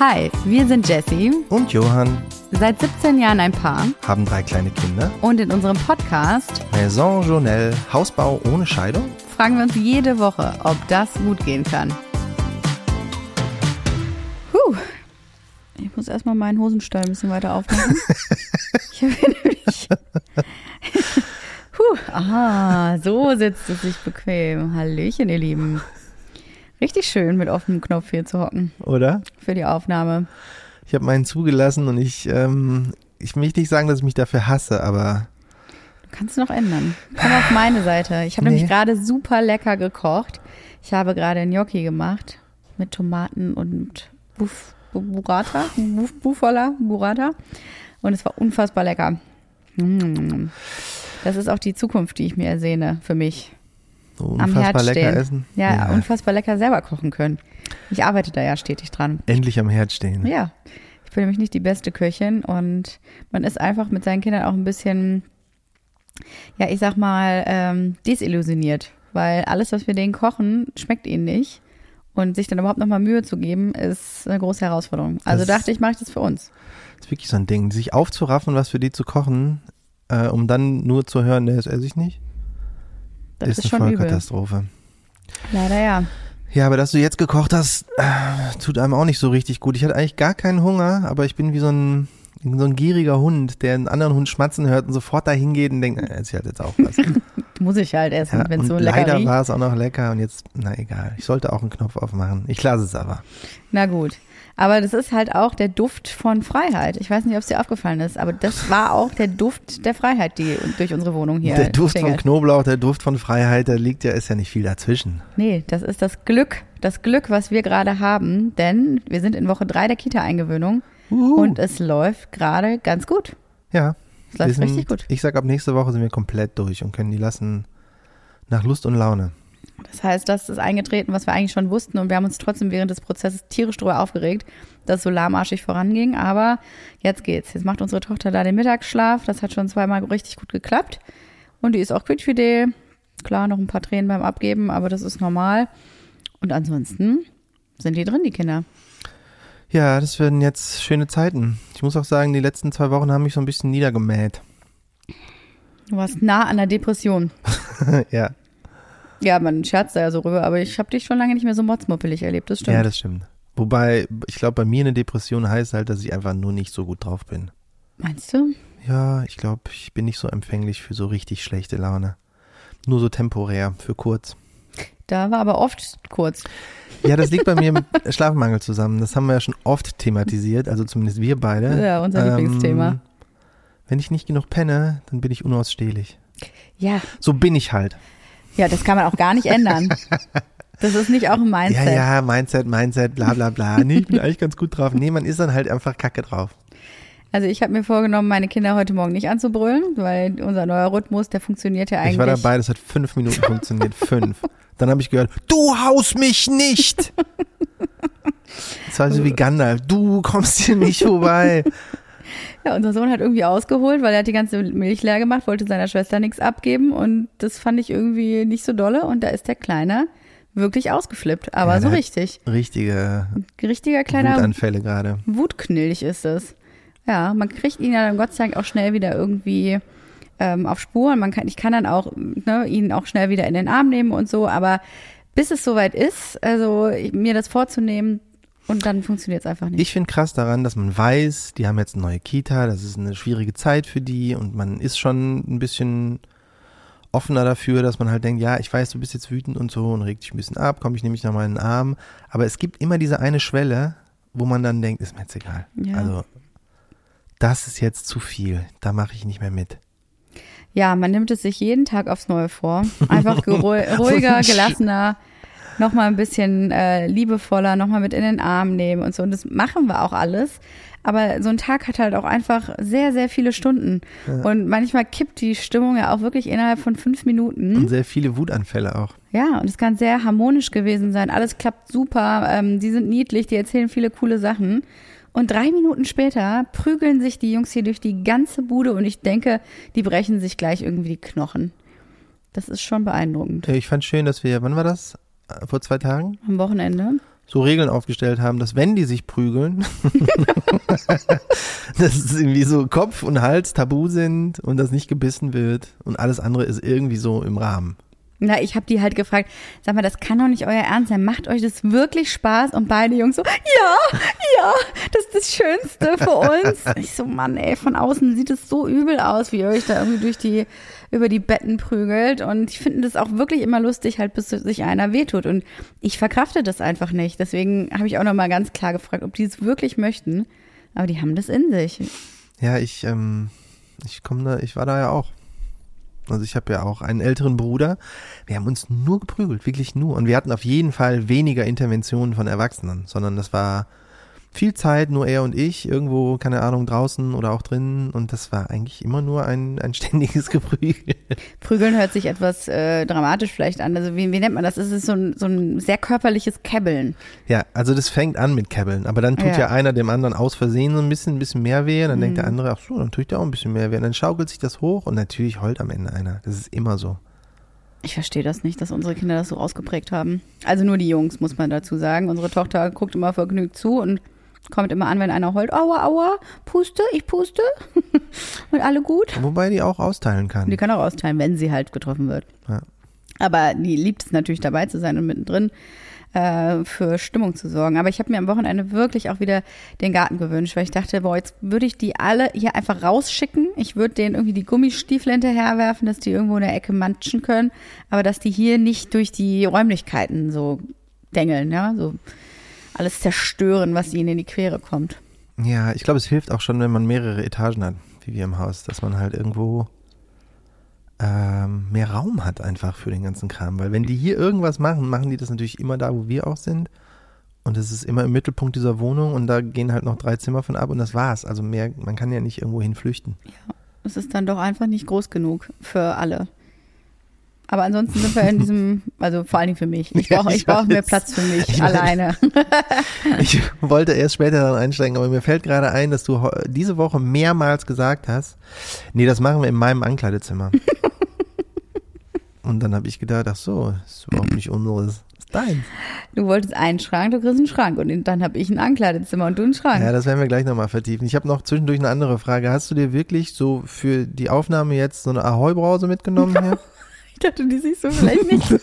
Hi, wir sind Jessie, Und Johann seit 17 Jahren ein Paar haben drei kleine Kinder. und in unserem Podcast Maison Journelle, Hausbau ohne Scheidung. fragen wir uns jede Woche, ob das gut gehen kann. Puh. Ich muss erstmal meinen Hosenstall ein bisschen weiter aufmachen. ich habe nämlich. Puh. Ah, so sitzt es sich bequem. Hallöchen, ihr Lieben. Richtig schön, mit offenem Knopf hier zu hocken Oder? für die Aufnahme. Ich habe meinen zugelassen und ich, ähm, ich will nicht sagen, dass ich mich dafür hasse, aber Kannst du noch ändern. Komm auf meine Seite. Ich habe Nee. nämlich gerade super lecker gekocht. Ich habe gerade Gnocchi gemacht mit Tomaten und Buf, Bu- Burrata, Buf, Bufala, Burrata. Und es war unfassbar lecker. Mm. Das ist auch die Zukunft, die ich mir ersehne für mich. So Am unfassbar Herd lecker stehen. essen. Ja, unfassbar lecker selber kochen können. Ich arbeite da ja stetig dran. Endlich am Herd stehen. Ja, ich bin nämlich nicht die beste Köchin und man ist einfach mit seinen Kindern auch ein bisschen, ja, ich sag mal, ähm, desillusioniert, weil alles, was wir denen kochen, schmeckt ihnen nicht. Und sich dann überhaupt nochmal Mühe zu geben, ist eine große Herausforderung. Also Das- dachte ich, mache ich das für uns. Das ist wirklich so ein Ding, sich aufzuraffen, was für die zu kochen, äh, um dann nur zu hören, nee, das esse ich nicht, Das ist, ist, eine schon übel. Vollkatastrophe. Leider ja. Ja, aber dass du jetzt gekocht hast, äh, tut einem auch nicht so richtig gut. Ich hatte eigentlich gar keinen Hunger, aber ich bin wie so ein, so ein gieriger Hund, der einen anderen Hund schmatzen hört und sofort dahin geht und denkt, äh, ich halt jetzt auch was. Muss ich halt essen, Ja, wenn es so lecker leider riecht. war es auch noch lecker und jetzt, na egal. Ich sollte auch einen Knopf aufmachen. Ich lasse es aber. Na gut. Aber das ist halt auch der Duft von Freiheit. Ich weiß nicht, ob es dir aufgefallen ist, aber das war auch der Duft der Freiheit, die durch unsere Wohnung hier der Duft von tingelt. Knoblauch, der Duft von Freiheit, da liegt ja, ist ja nicht viel dazwischen. Nee, das ist das Glück, das Glück, was wir gerade haben, denn wir sind in Woche drei der Kita-Eingewöhnung Uhu. und es läuft gerade ganz gut. ja. Es läuft sind, richtig gut. Ich sag, ab nächste Woche sind wir komplett durch und können die lassen nach Lust und Laune. Das heißt, das ist eingetreten, was wir eigentlich schon wussten und wir haben uns trotzdem während des Prozesses tierisch drüber aufgeregt, dass es so lahmarschig voranging, aber jetzt geht's. Jetzt macht unsere Tochter da den Mittagsschlaf, das hat schon zweimal richtig gut geklappt und die ist auch quietschfidel. Klar, noch ein paar Tränen beim Abgeben, aber das ist normal. Und ansonsten sind die drin, die Kinder. Ja, das werden jetzt schöne Zeiten. Ich muss auch sagen, die letzten zwei Wochen haben mich so ein bisschen niedergemäht. Du warst nah an der Depression. ja. Ja, man scherzt da ja so rüber, aber ich habe dich schon lange nicht mehr so motzmuppelig erlebt, das stimmt. ja, das stimmt. Wobei, ich glaube, bei mir eine Depression heißt halt, dass ich einfach nur nicht so gut drauf bin. Meinst du? Ja, ich glaube, ich bin nicht so empfänglich für so richtig schlechte Laune. Nur so temporär, für kurz. Da war aber oft kurz. Ja, das liegt bei mir mit Schlafmangel zusammen. Das haben wir ja schon oft thematisiert, also zumindest wir beide. Ja, unser Lieblingsthema. Wenn ich nicht genug penne, dann bin ich unausstehlich. Ja, So bin ich halt. ja, das kann man auch gar nicht ändern. Das ist nicht auch ein Mindset. Ja, ja, Mindset, Mindset, bla bla bla. Nee, ich bin eigentlich ganz gut drauf. Nee, man ist dann halt einfach kacke drauf. Also ich habe mir vorgenommen, meine Kinder heute Morgen nicht anzubrüllen, weil unser neuer Rhythmus, der funktioniert ja eigentlich. Ich war dabei, das hat fünf Minuten funktioniert. fünf. Dann habe ich gehört, du haust mich nicht. Das war so wie Gandalf. Du kommst hier nicht vorbei. Ja, unser Sohn hat irgendwie ausgeholt, weil er hat die ganze Milch leer gemacht, wollte seiner Schwester nichts abgeben und das fand ich irgendwie nicht so dolle und da ist der Kleine wirklich ausgeflippt, aber Ja, so richtig. Richtige Richtiger kleiner Wutanfälle gerade. Wutknilch ist es. Ja, man kriegt ihn ja dann Gott sei Dank auch schnell wieder irgendwie ähm, auf Spur und man kann, ich kann dann auch ne, ihn auch schnell wieder in den Arm nehmen und so, aber bis es soweit ist, also mir das vorzunehmen und dann funktioniert es einfach nicht. Ich finde krass daran, dass man weiß, die haben jetzt eine neue Kita, das ist eine schwierige Zeit für die und man ist schon ein bisschen offener dafür, dass man halt denkt, ja, ich weiß, du bist jetzt wütend und so und regt dich ein bisschen ab, komm, ich nehme dich nochmal in den Arm. Aber es gibt immer diese eine Schwelle, wo man dann denkt, ist mir jetzt egal. Ja. Also, das ist jetzt zu viel, da mache ich nicht mehr mit. Ja, man nimmt es sich jeden Tag aufs Neue vor. Einfach geru- ruhiger, gelassener, nochmal ein bisschen äh, liebevoller, nochmal mit in den Arm nehmen und so. Und das machen wir auch alles. Aber so ein Tag hat halt auch einfach sehr, sehr viele Stunden. Und manchmal kippt die Stimmung ja auch wirklich innerhalb von fünf Minuten. Und sehr viele Wutanfälle auch. Ja, und es kann sehr harmonisch gewesen sein. Alles klappt super. Ähm, die sind niedlich, die erzählen viele coole Sachen. Und drei Minuten später prügeln sich die Jungs hier durch die ganze Bude und ich denke, die brechen sich gleich irgendwie die Knochen. Das ist schon beeindruckend. Ich fand schön, dass wir, wann war das? Äh, Vor zwei Tagen? Am Wochenende. so Regeln aufgestellt haben, dass wenn die sich prügeln, dass es irgendwie so Kopf und Hals tabu sind und das nicht gebissen wird und alles andere ist irgendwie so im Rahmen. Na, ich habe die halt gefragt, sag mal, das kann doch nicht euer Ernst sein. Macht euch das wirklich Spaß? Und beide Jungs so, ja, ja, das ist das Schönste für uns. Ich so, Mann, ey, von außen sieht es so übel aus, wie ihr euch da irgendwie durch die, über die Betten prügelt. Und ich finde das auch wirklich immer lustig, halt bis sich einer wehtut. Und ich verkrafte das einfach nicht. Deswegen habe ich auch nochmal ganz klar gefragt, ob die es wirklich möchten. Aber die haben das in sich. Ja, ich, ähm, ich komme da, ich war da ja auch. Also ich habe ja auch einen älteren Bruder. Wir haben uns nur geprügelt, wirklich nur. Und wir hatten auf jeden Fall weniger Interventionen von Erwachsenen, sondern das war viel Zeit, nur er und ich, irgendwo, keine Ahnung, draußen oder auch drinnen. Und das war eigentlich immer nur ein, ein ständiges Geprügel. Prügeln hört sich etwas äh, dramatisch vielleicht an. Also wie, wie nennt man das? Es ist so ein, so ein sehr körperliches Kebbeln. Ja, also das fängt an mit Kebbeln. Aber dann tut ja, Ja. einer dem anderen aus Versehen so ein bisschen, ein bisschen mehr weh. Dann denkt der Mhm. andere, ach so, dann tue ich dir auch ein bisschen mehr weh. Und dann schaukelt sich das hoch und natürlich heult am Ende einer. Das ist immer so. Ich verstehe das nicht, dass unsere Kinder das so ausgeprägt haben. Also nur die Jungs, muss man dazu sagen. Unsere Tochter guckt immer vergnügt zu und kommt immer an, wenn einer heult. Aua, aua, puste, ich puste. und alle gut. Wobei die auch austeilen kann. Die kann auch austeilen, wenn sie halt getroffen wird. Ja. Aber die liebt es natürlich dabei zu sein und mittendrin äh, für Stimmung zu sorgen. Aber ich habe mir am Wochenende wirklich auch wieder den Garten gewünscht, weil ich dachte, boah, jetzt würde ich die alle hier einfach rausschicken. Ich würde denen irgendwie die Gummistiefel hinterherwerfen, dass die irgendwo in der Ecke manchen können, aber dass die hier nicht durch die Räumlichkeiten so dengeln, ja, so alles zerstören, was ihnen in die Quere kommt. Ja, ich glaube, es hilft auch schon, wenn man mehrere Etagen hat, wie wir im Haus, dass man halt irgendwo ähm, mehr Raum hat einfach für den ganzen Kram. Weil wenn die hier irgendwas machen, machen die das natürlich immer da, wo wir auch sind. Und es ist immer im Mittelpunkt dieser Wohnung und da gehen halt noch drei Zimmer von ab und das war's. Also mehr, man kann ja nicht irgendwo hin flüchten. Es ist dann doch einfach nicht groß genug für alle. Aber ansonsten sind wir in diesem, also vor allen Dingen für mich. Ich Ja, brauche ich ich brauche mehr. Platz für mich Ich alleine. Ich wollte erst später dann einsteigen, aber mir fällt gerade ein, dass du diese Woche mehrmals gesagt hast, nee, das machen wir in meinem Ankleidezimmer. und dann habe ich gedacht, ach so, das ist überhaupt nicht unseres, ist deins. Du wolltest einen Schrank, du kriegst einen Schrank und dann habe ich ein Ankleidezimmer und du einen Schrank. Ja, das werden wir gleich nochmal vertiefen. Ich habe noch zwischendurch eine andere Frage. Hast du dir wirklich so für die Aufnahme jetzt so eine Ahoi-Brause mitgenommen hier? Dachte, die siehst du vielleicht nicht.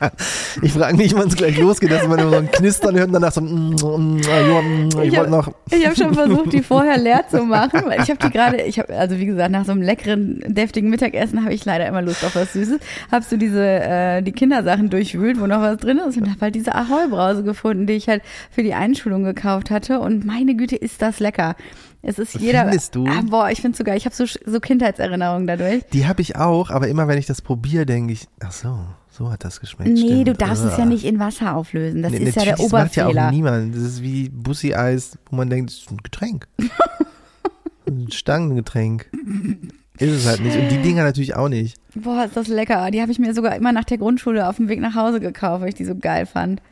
Ich frage nicht, wann es gleich losgeht, dass man immer so ein Knistern hört und danach so, mm, mm, ja, mm, ich Ich wollte noch, Ich habe schon versucht, die vorher leer zu machen, weil ich habe die gerade, ich habe, also wie gesagt, nach so einem leckeren, deftigen Mittagessen habe ich leider immer Lust auf was Süßes. Habst du diese, äh, die Kindersachen durchwühlt, wo noch was drin ist und habe halt diese Ahoi-Brause gefunden, die ich halt für die Einschulung gekauft hatte und meine Güte, ist das lecker. Es ist jeder, Findest du? Ah, boah, ich find's so geil. Ich habe so, so Kindheitserinnerungen dadurch. die habe ich auch, aber immer wenn ich das probiere, denke ich, ach so, so hat das geschmeckt. Nee, stimmt. du darfst es ja nicht in Wasser auflösen. Das Nee, ist ja der natürlich, das macht ja auch Oberfehler. niemand. Das ist wie Bussi-Eis, wo man denkt, das ist ein Getränk. ein Stangengetränk. Ist es halt nicht. Und die Dinger natürlich auch nicht. Boah, ist das lecker. Die habe ich mir sogar immer nach der Grundschule auf dem Weg nach Hause gekauft, weil ich die so geil fand.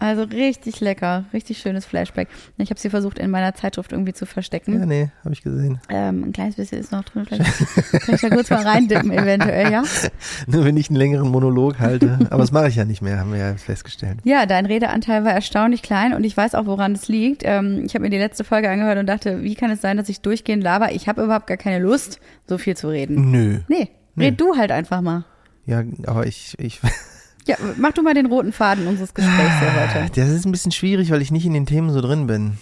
Also richtig lecker, richtig schönes Flashback. Ich habe sie versucht in meiner Zeitschrift irgendwie zu verstecken. Ja, nee, habe ich gesehen. Ähm, ein kleines bisschen ist noch drin. Vielleicht kann ich da kurz mal reindippen, eventuell, ja? Nur wenn ich einen längeren Monolog halte. Aber das mache ich ja nicht mehr, haben wir ja festgestellt. Ja, dein Redeanteil war erstaunlich klein und ich weiß auch, woran es liegt. Ähm, ich habe mir die letzte Folge angehört und dachte, wie kann es sein, dass ich durchgehend laber? Ich habe überhaupt gar keine Lust, so viel zu reden. Nö. Nee, red du halt einfach mal. Ja, aber ich, ich, Ja, mach du mal den roten Faden unseres Gesprächs hier heute. das ist ein bisschen schwierig, weil ich nicht in den Themen so drin bin.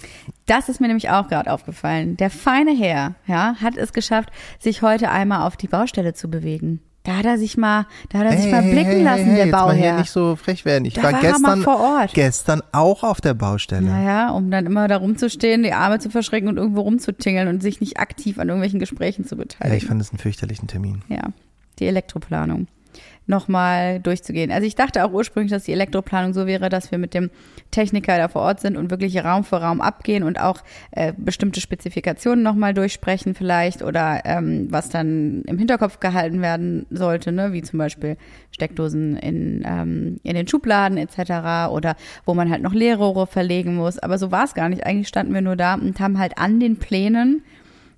Das ist mir nämlich auch gerade aufgefallen. Der feine Herr, ja, hat es geschafft, sich heute einmal auf die Baustelle zu bewegen. Da hat er sich mal, da hat er sich mal blicken lassen, der jetzt mal hier Bauherr. nicht so frech werden. Ich Da war war er gestern, vor Ort. gestern auch auf der Baustelle. Naja, um dann immer da rumzustehen, die Arme zu verschrecken und irgendwo rumzutingeln und sich nicht aktiv an irgendwelchen Gesprächen zu Ja, beteiligen. ich fand es einen fürchterlichen Termin. Ja, die Elektroplanung nochmal durchzugehen. Also ich dachte auch ursprünglich, dass die Elektroplanung so wäre, dass wir mit dem Techniker da vor Ort sind und wirklich Raum für Raum abgehen und auch äh, bestimmte Spezifikationen nochmal durchsprechen vielleicht oder ähm, was dann im Hinterkopf gehalten werden sollte, ne? wie zum Beispiel Steckdosen in, ähm, in den Schubladen etc. oder wo man halt noch Leerrohre verlegen muss. Aber so war es gar nicht. Eigentlich standen wir nur da und haben halt an den Plänen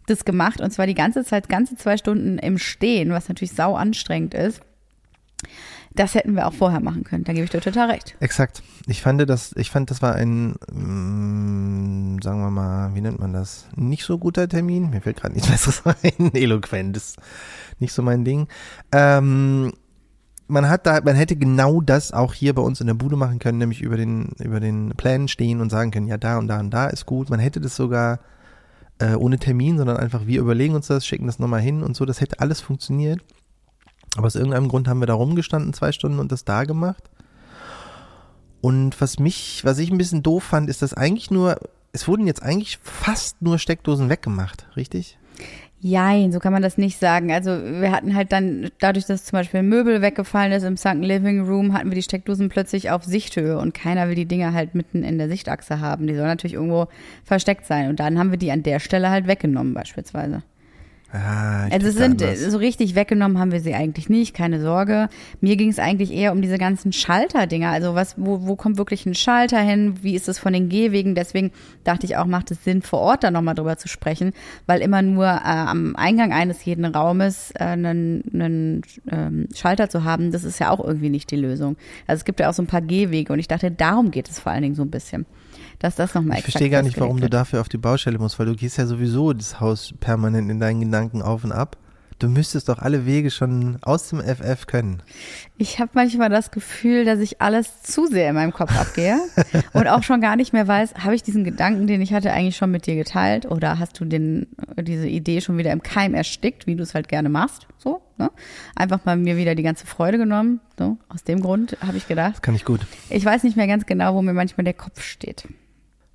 das gemacht und zwar die ganze Zeit, ganze zwei Stunden im Stehen, was natürlich sau anstrengend ist. Das hätten wir auch vorher machen können. Da gebe ich dir total recht. Exakt. Ich fand das, ich fand, das war ein, mm, sagen wir mal, wie nennt man das? Nicht so guter Termin. Mir fällt gerade nichts Besseres ein. Eloquent ist nicht so mein Ding. Ähm, man hat da, man hätte genau das auch hier bei uns in der Bude machen können, nämlich über den, über den Plänen stehen und sagen können, ja, da und da und da ist gut. Man hätte das sogar äh, ohne Termin, sondern einfach, wir überlegen uns das, schicken das nochmal hin und so. Das hätte alles funktioniert. Aber aus irgendeinem Grund haben wir da rumgestanden zwei Stunden und das da gemacht. Und was mich, was ich ein bisschen doof fand, ist, dass eigentlich nur, es wurden jetzt eigentlich fast nur Steckdosen weggemacht, richtig? Jein, so kann man das nicht sagen. Also wir hatten halt dann, dadurch, dass zum Beispiel Möbel weggefallen ist im Sunken Living Room, hatten wir die Steckdosen plötzlich auf Sichthöhe und keiner will die Dinger halt mitten in der Sichtachse haben. Die sollen natürlich irgendwo versteckt sein. Und dann haben wir die an der Stelle halt weggenommen beispielsweise. Ah, ich Also sind anders. so richtig weggenommen haben wir sie eigentlich nicht, keine Sorge. Mir ging es eigentlich eher um diese ganzen Schalterdinger. Also was, wo, wo kommt wirklich ein Schalter hin? Wie ist es von den Gehwegen? Deswegen dachte ich auch, macht es Sinn, vor Ort da nochmal drüber zu sprechen, weil immer nur äh, am Eingang eines jeden Raumes äh, einen, einen ähm, Schalter zu haben, das ist ja auch irgendwie nicht die Lösung. Also es gibt ja auch so ein paar Gehwege und ich dachte, darum geht es vor allen Dingen so ein bisschen. Dass das nochmal Ich verstehe gar nicht, warum du dafür auf die Baustelle musst, weil du gehst ja sowieso das Haus permanent in deinen Gedanken auf und ab. Du müsstest doch alle Wege schon aus dem FF können. Ich habe manchmal das Gefühl, dass ich alles zu sehr in meinem Kopf abgehe und auch schon gar nicht mehr weiß, habe ich diesen Gedanken, den ich hatte, eigentlich schon mit dir geteilt oder hast du den, diese Idee schon wieder im Keim erstickt, wie du es halt gerne machst, so, ne? Einfach mal mir wieder die ganze Freude genommen, so. Aus dem Grund habe ich gedacht. Das kann ich gut. Ich weiß nicht mehr ganz genau, wo mir manchmal der Kopf steht.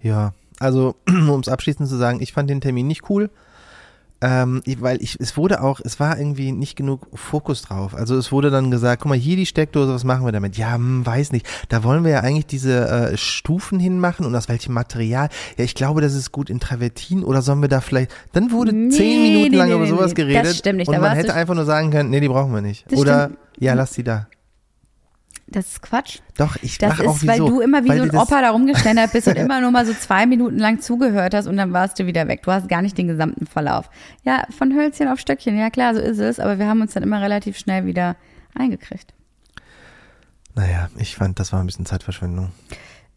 Ja, also um es abschließend zu sagen, ich fand den Termin nicht cool. Ähm, weil ich, es wurde auch, es war irgendwie nicht genug Fokus drauf. Also es wurde dann gesagt, guck mal, hier die Steckdose, was machen wir damit? Ja, hm, weiß nicht. Da wollen wir ja eigentlich diese äh, Stufen hinmachen und aus welchem Material. Ja, ich glaube, das ist gut in Travertin oder sollen wir da vielleicht. Dann wurde Nee, zehn Minuten nee, lang nee, über sowas geredet. Das stimmt nicht. Und man hätte einfach nur sagen können, nee, die brauchen wir nicht. Oder stimmt. ja, lass die da. Das ist Quatsch. Doch, ich Das mach auch ist, weil du immer wie so ein Opa da rumgeständert bist und immer nur mal so zwei Minuten lang zugehört hast und dann warst du wieder weg. Du hast gar nicht den gesamten Verlauf. Ja, von Hölzchen auf Stöckchen, ja klar, so ist es, aber wir haben uns dann immer relativ schnell wieder eingekriegt. Naja, ich fand, das war ein bisschen Zeitverschwendung.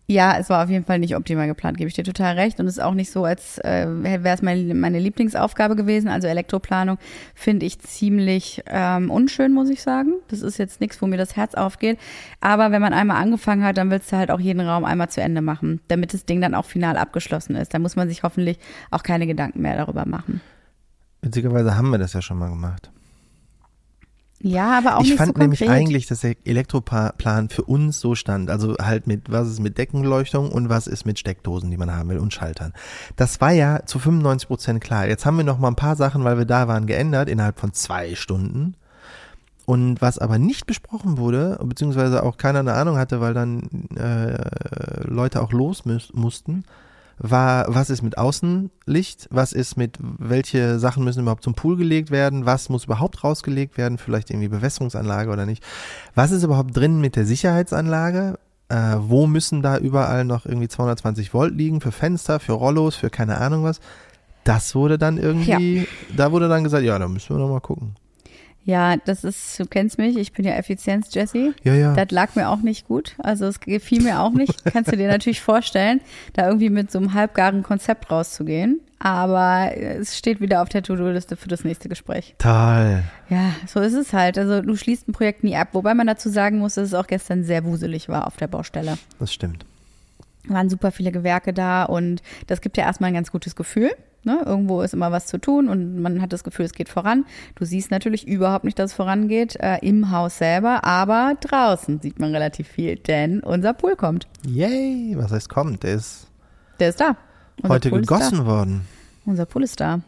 Ja, es war auf jeden Fall nicht optimal geplant, gebe ich dir total recht. Und es ist auch nicht so, als äh, wäre es mein, meine Lieblingsaufgabe gewesen. Also Elektroplanung finde ich ziemlich ähm, unschön, muss ich sagen. Das ist jetzt nichts, wo mir das Herz aufgeht. Aber wenn man einmal angefangen hat, dann willst du halt auch jeden Raum einmal zu Ende machen, damit das Ding dann auch final abgeschlossen ist. Da muss man sich hoffentlich auch keine Gedanken mehr darüber machen. Witzigerweise haben wir das ja schon mal gemacht. Ja, aber auch ich nicht fand so nämlich eigentlich, dass der Elektroplan für uns so stand. Also halt mit, was ist mit Deckenleuchtung und was ist mit Steckdosen, die man haben will und Schaltern. Das war ja zu 95 Prozent klar. Jetzt haben wir noch mal ein paar Sachen, weil wir da waren, geändert innerhalb von zwei Stunden. Und was aber nicht besprochen wurde, beziehungsweise auch keiner eine Ahnung hatte, weil dann äh, Leute auch los mussten, war, was ist mit Außenlicht, was ist mit, welche Sachen müssen überhaupt zum Pool gelegt werden, was muss überhaupt rausgelegt werden, vielleicht irgendwie Bewässerungsanlage oder nicht. Was ist überhaupt drin mit der Sicherheitsanlage? Äh, wo müssen da überall noch irgendwie 220 Volt liegen für Fenster, für Rollos, für keine Ahnung was? Das wurde dann irgendwie, da wurde dann gesagt, ja, da müssen wir noch mal gucken. Ja, das ist, du kennst mich, ich bin ja Effizienz, Jessie. Ja, ja. Das lag mir auch nicht gut. Also es gefiel mir auch nicht. Kannst du dir natürlich vorstellen, da irgendwie mit so einem halbgaren Konzept rauszugehen. Aber es steht wieder auf der To-Do-Liste für das nächste Gespräch. Toll. Ja, so ist es halt. Also du schließt ein Projekt nie ab. Wobei man dazu sagen muss, dass es auch gestern sehr wuselig war auf der Baustelle. Das stimmt. waren super viele Gewerke da und das gibt ja erstmal ein ganz gutes Gefühl. Ne? Irgendwo ist immer was zu tun und man hat das Gefühl, es geht voran. Du siehst natürlich überhaupt nicht, dass es vorangeht äh, im Haus selber, aber draußen sieht man relativ viel, denn unser Pool kommt. Yay, was heißt kommt? Der ist Der ist da. Unser heute Pool gegossen worden. Unser Pool ist da.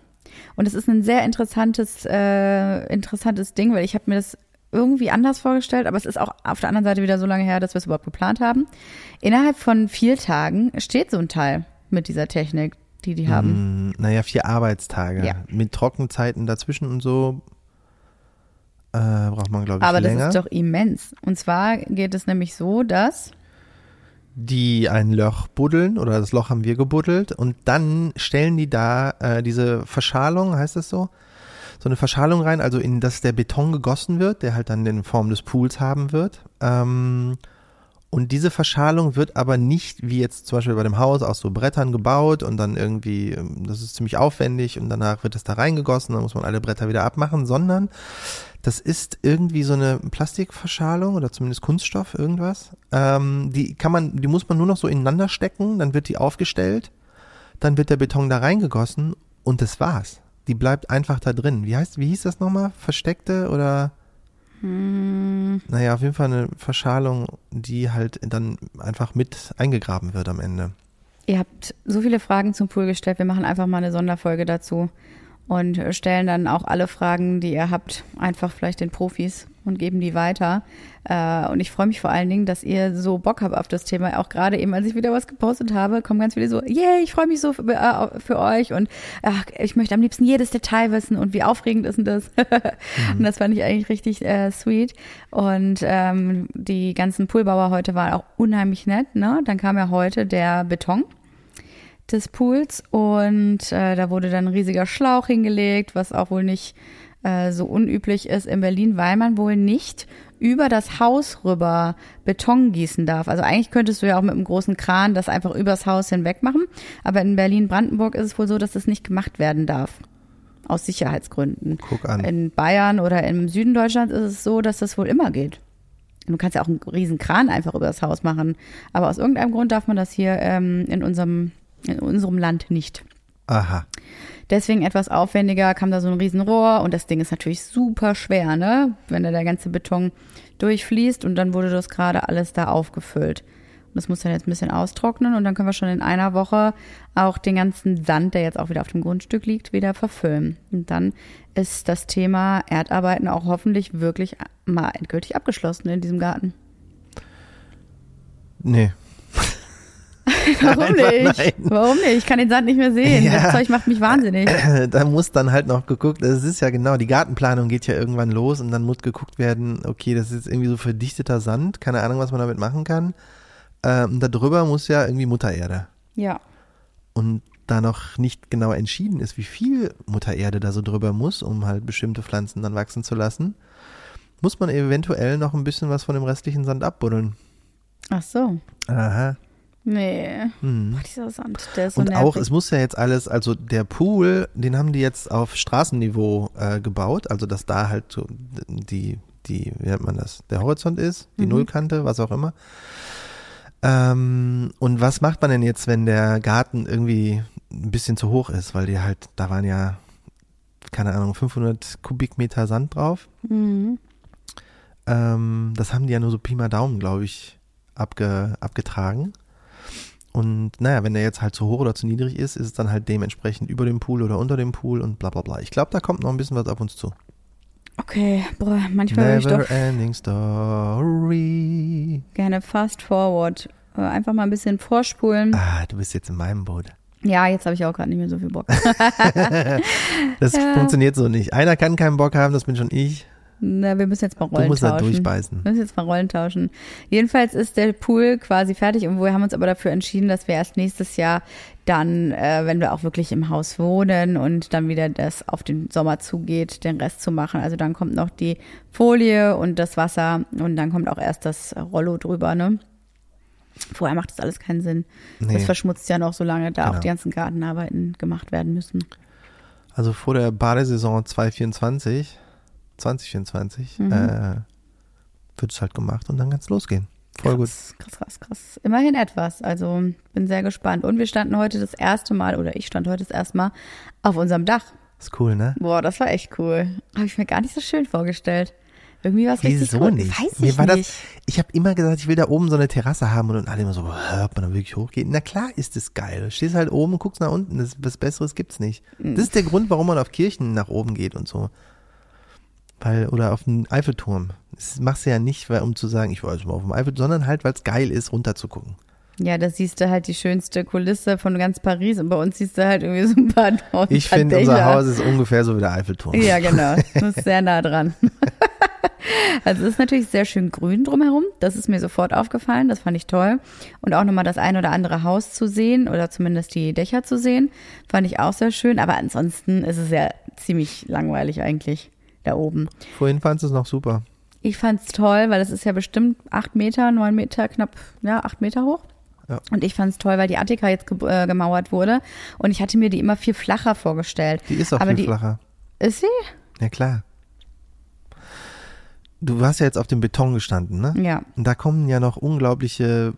Und es ist ein sehr interessantes, äh, interessantes Ding, weil ich habe mir das irgendwie anders vorgestellt, aber es ist auch auf der anderen Seite wieder so lange her, dass wir es überhaupt geplant haben. Innerhalb von vier Tagen steht so ein Teil mit dieser Technik, die die haben. Mm, naja, vier Arbeitstage. Ja. Mit Trockenzeiten dazwischen und so äh, braucht man, glaube ich, Aber das länger. ist doch immens. Und zwar geht es nämlich so, dass die ein Loch buddeln oder das Loch haben wir gebuddelt und dann stellen die da äh, diese Verschalung, heißt das so? so eine Verschalung rein, also in dass der Beton gegossen wird, der halt dann in Form des Pools haben wird. Ähm, und diese Verschalung wird aber nicht wie jetzt zum Beispiel bei dem Haus aus so Brettern gebaut und dann irgendwie, ähm, das ist ziemlich aufwendig und danach wird es da reingegossen, dann muss man alle Bretter wieder abmachen, sondern das ist irgendwie so eine Plastikverschalung oder zumindest Kunststoff, irgendwas. Ähm, die kann man, die muss man nur noch so ineinander stecken, dann wird die aufgestellt, dann wird der Beton da reingegossen und das war's. Die bleibt einfach da drin. Wie heißt, wie hieß das nochmal? Versteckte oder? Hm, Naja, auf jeden Fall eine Verschalung, die halt dann einfach mit eingegraben wird am Ende. Ihr habt so viele Fragen zum Pool gestellt. Wir machen einfach mal eine Sonderfolge dazu und stellen dann auch alle Fragen, die ihr habt, einfach vielleicht den Profis und geben die weiter. Äh, Und ich freue mich vor allen Dingen, dass ihr so Bock habt auf das Thema. Auch gerade eben, als ich wieder was gepostet habe, kommen ganz viele so, yay, ich freue mich so für, äh, für euch und ach, ich möchte am liebsten jedes Detail wissen und wie aufregend ist denn das? Und das fand ich eigentlich richtig äh, sweet. Und ähm, die ganzen Poolbauer heute waren auch unheimlich nett. Ne? Dann kam ja heute der Beton des Pools und äh, da wurde dann ein riesiger Schlauch hingelegt, was auch wohl nicht äh, so unüblich ist in Berlin, weil man wohl nicht über das Haus rüber Beton gießen darf. Also eigentlich könntest du ja auch mit einem großen Kran das einfach übers Haus hinweg machen, aber in Berlin-Brandenburg ist es wohl so, dass das nicht gemacht werden darf. Aus Sicherheitsgründen. Guck an. In Bayern oder im Süden Deutschlands ist es so, dass das wohl immer geht. Du kannst ja auch einen riesen Kran einfach über das Haus machen. Aber aus irgendeinem Grund darf man das hier ähm, in unserem in unserem Land nicht. Aha. Deswegen etwas aufwendiger kam da so ein Riesenrohr und das Ding ist natürlich super schwer, ne? Wenn da der ganze Beton durchfließt und dann wurde das gerade alles da aufgefüllt. Und das muss dann jetzt ein bisschen austrocknen und dann können wir schon in einer Woche auch den ganzen Sand, der jetzt auch wieder auf dem Grundstück liegt, wieder verfüllen. Und dann ist das Thema Erdarbeiten auch hoffentlich wirklich mal endgültig abgeschlossen in diesem Garten. Nee. Warum nicht? nein. Warum nicht? Ich kann den Sand nicht mehr sehen. Ja. Das Zeug macht mich wahnsinnig. da muss dann halt noch geguckt, das ist ja genau, die Gartenplanung geht ja irgendwann los und dann muss geguckt werden, okay, das ist jetzt irgendwie so verdichteter Sand, keine Ahnung, was man damit machen kann. Ähm, da drüber muss ja irgendwie Muttererde. Ja. Und da noch nicht genau entschieden ist, wie viel Muttererde da so drüber muss, um halt bestimmte Pflanzen dann wachsen zu lassen, muss man eventuell noch ein bisschen was von dem restlichen Sand abbuddeln. Ach so. Aha. Nee. Hm. Boah, dieser Sand, der ist so Und nervig. auch, es muss ja jetzt alles, also der Pool, den haben die jetzt auf Straßenniveau äh, gebaut, also dass da halt so die, die, wie nennt man das, der Horizont ist, die Mhm. Nullkante, was auch immer. Ähm, und was macht man denn jetzt, wenn der Garten irgendwie ein bisschen zu hoch ist, weil die halt, da waren ja, keine Ahnung, 500 Kubikmeter Sand drauf. Mhm. Ähm, das haben die ja nur so Pi mal Daumen, glaube ich, abge, abgetragen. Und naja, wenn der jetzt halt zu hoch oder zu niedrig ist, ist es dann halt dementsprechend über dem Pool oder unter dem Pool und bla bla bla. Ich glaube, da kommt noch ein bisschen was auf uns zu. Okay, boah, manchmal würde ich Never doch ending story. gerne fast forward. Äh, Einfach mal ein bisschen vorspulen. Ah, du bist jetzt in meinem Boot. Ja, jetzt habe ich auch gerade nicht mehr so viel Bock. Das Ja. funktioniert so nicht. Einer kann keinen Bock haben, das bin schon ich. Na, wir müssen jetzt mal Du Rollen musst da tauschen. durchbeißen. Wir müssen jetzt mal Rollen tauschen. Jedenfalls ist der Pool quasi fertig und wir haben uns aber dafür entschieden, dass wir erst nächstes Jahr dann, äh, wenn wir auch wirklich im Haus wohnen und dann wieder das auf den Sommer zugeht, den Rest zu machen. Also dann kommt noch die Folie und das Wasser und dann kommt auch erst das Rollo drüber, ne? Vorher macht das alles keinen Sinn. Nee. Das verschmutzt ja noch so lange, da auch Genau. die ganzen Gartenarbeiten gemacht werden müssen. Also vor der Badesaison 2024, 2024, Mhm. äh, wird es halt gemacht und dann kann es losgehen. Voll gut. Krass, krass, krass, krass. Immerhin etwas. Also bin sehr gespannt. Und wir standen heute das erste Mal, oder ich stand heute das erste Mal auf unserem Dach. Ist cool, ne? Boah, das war echt cool. Habe ich mir gar nicht so schön vorgestellt. Irgendwie war es richtig Wieso cool. nicht? Weiß Mir ich war das- nicht. Ich habe immer gesagt, ich will da oben so eine Terrasse haben und, und alle immer so, "Hä, ob man da wirklich hochgeht. Na klar ist es geil. Du stehst halt oben, guckst nach unten, das, was Besseres gibt's nicht. Mhm. Das ist der Grund, warum man auf Kirchen nach oben geht und so. Weil, oder auf den Eiffelturm. Das machst du ja nicht, weil, um zu sagen, ich war jetzt mal auf dem Eiffelturm, sondern halt, weil es geil ist, runter zu gucken. Ja, da siehst du halt die schönste Kulisse von ganz Paris und bei uns siehst du halt irgendwie so ein paar tausend Ich finde, unser Haus ist ungefähr so wie der Eiffelturm. Ja, genau. Das ist sehr nah dran. Also es ist natürlich sehr schön grün drumherum. Das ist mir sofort aufgefallen. Das fand ich toll. Und auch nochmal das ein oder andere Haus zu sehen oder zumindest die Dächer zu sehen, fand ich auch sehr schön. Aber ansonsten ist es ja ziemlich langweilig eigentlich da oben. Vorhin fandst du es noch super. Ich fand es toll, weil es ist ja bestimmt acht Meter, neun Meter, knapp, ja, acht Meter hoch. Ja. Und ich fand es toll, weil die Attika jetzt ge äh, gemauert wurde. Und ich hatte mir die immer viel flacher vorgestellt. Die ist auch Aber viel die- flacher. Ist sie? Ja, klar. Du hast ja jetzt auf dem Beton gestanden, ne? Ja, Und da kommen ja noch unglaubliche,